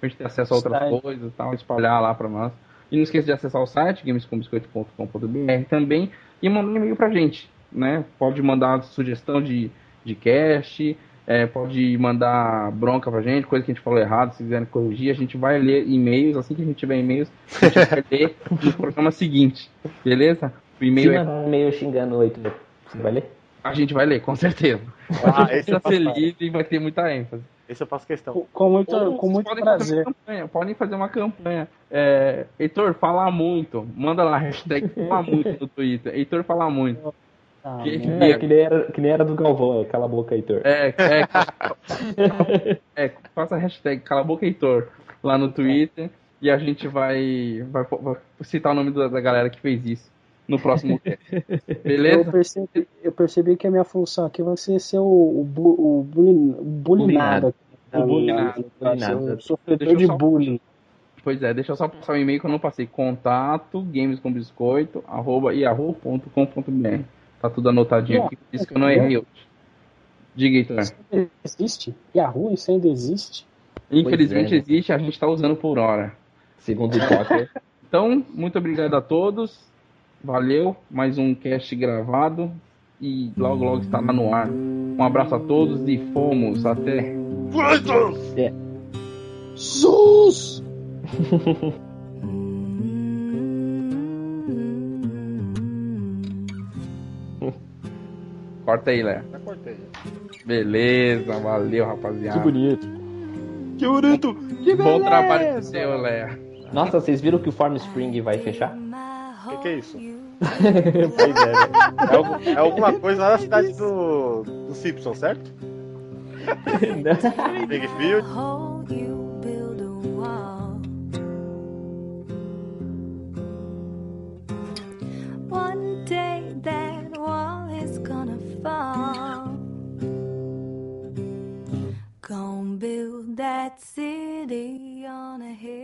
pra gente ter acesso a outras Está coisas e tal, espalhar lá pra nós. E não esqueça de acessar o site, gamescombiscoito.com.br também, e mandar um e-mail pra gente, né? Pode mandar sugestão de, de cast, é, pode mandar bronca pra gente, coisa que a gente falou errado, se quiserem corrigir, a gente vai ler e-mails, assim que a gente tiver e-mails, a gente vai ler no programa seguinte, beleza? O e-mail é... um e-mail xingando oito, você vai ler? A gente vai ler, com certeza. Ah, a gente tá feliz e vai ter muita ênfase. Esse eu faço questão. Com muito, Ou, com muito podem prazer. Fazer campanha, podem fazer uma campanha. É, Heitor, fala muito. Manda lá, hashtag fala muito no Twitter. Heitor, fala muito. Ah, Que-. É, que nem era, que nem era do Galvão, cala a boca, Heitor. É, é, é, faça a hashtag Cala a Boca Heitor lá no Twitter e a gente vai, vai, vai citar o nome da, da galera que fez isso no próximo cast. Eu Beleza? percebi, eu percebi que a minha função aqui vai ser ser o, o, bu, o bullying, o bulinado. O bulinado, bulinado. O sofredor de só- bullying. Pois é, deixa eu só passar o e-mail que eu não passei. Contato gamescombiscoito arroba yahoo.com.br Tá tudo anotadinho aqui, por isso que eu não errei hoje. Diga, Heitor. Isso ainda existe? Yahoo, isso ainda existe? Infelizmente Pois é, né? existe, a gente tá usando por hora. Segundo o Potter. Então, muito obrigado a todos. Valeu, mais um cast gravado e logo logo está lá no ar. Um abraço a todos e fomos até. SUS! Corta aí, Léo. Já cortei. Beleza, valeu, Que rapaziada. bonito. Que bonito! Que Bom trabalho pro seu, Léo. Nossa, vocês viram que o Farm Spring vai fechar? O que, que é isso? pois é, né? É, é alguma coisa lá na cidade do, do Simpson, certo? Bigfield. Hold that city on a hill.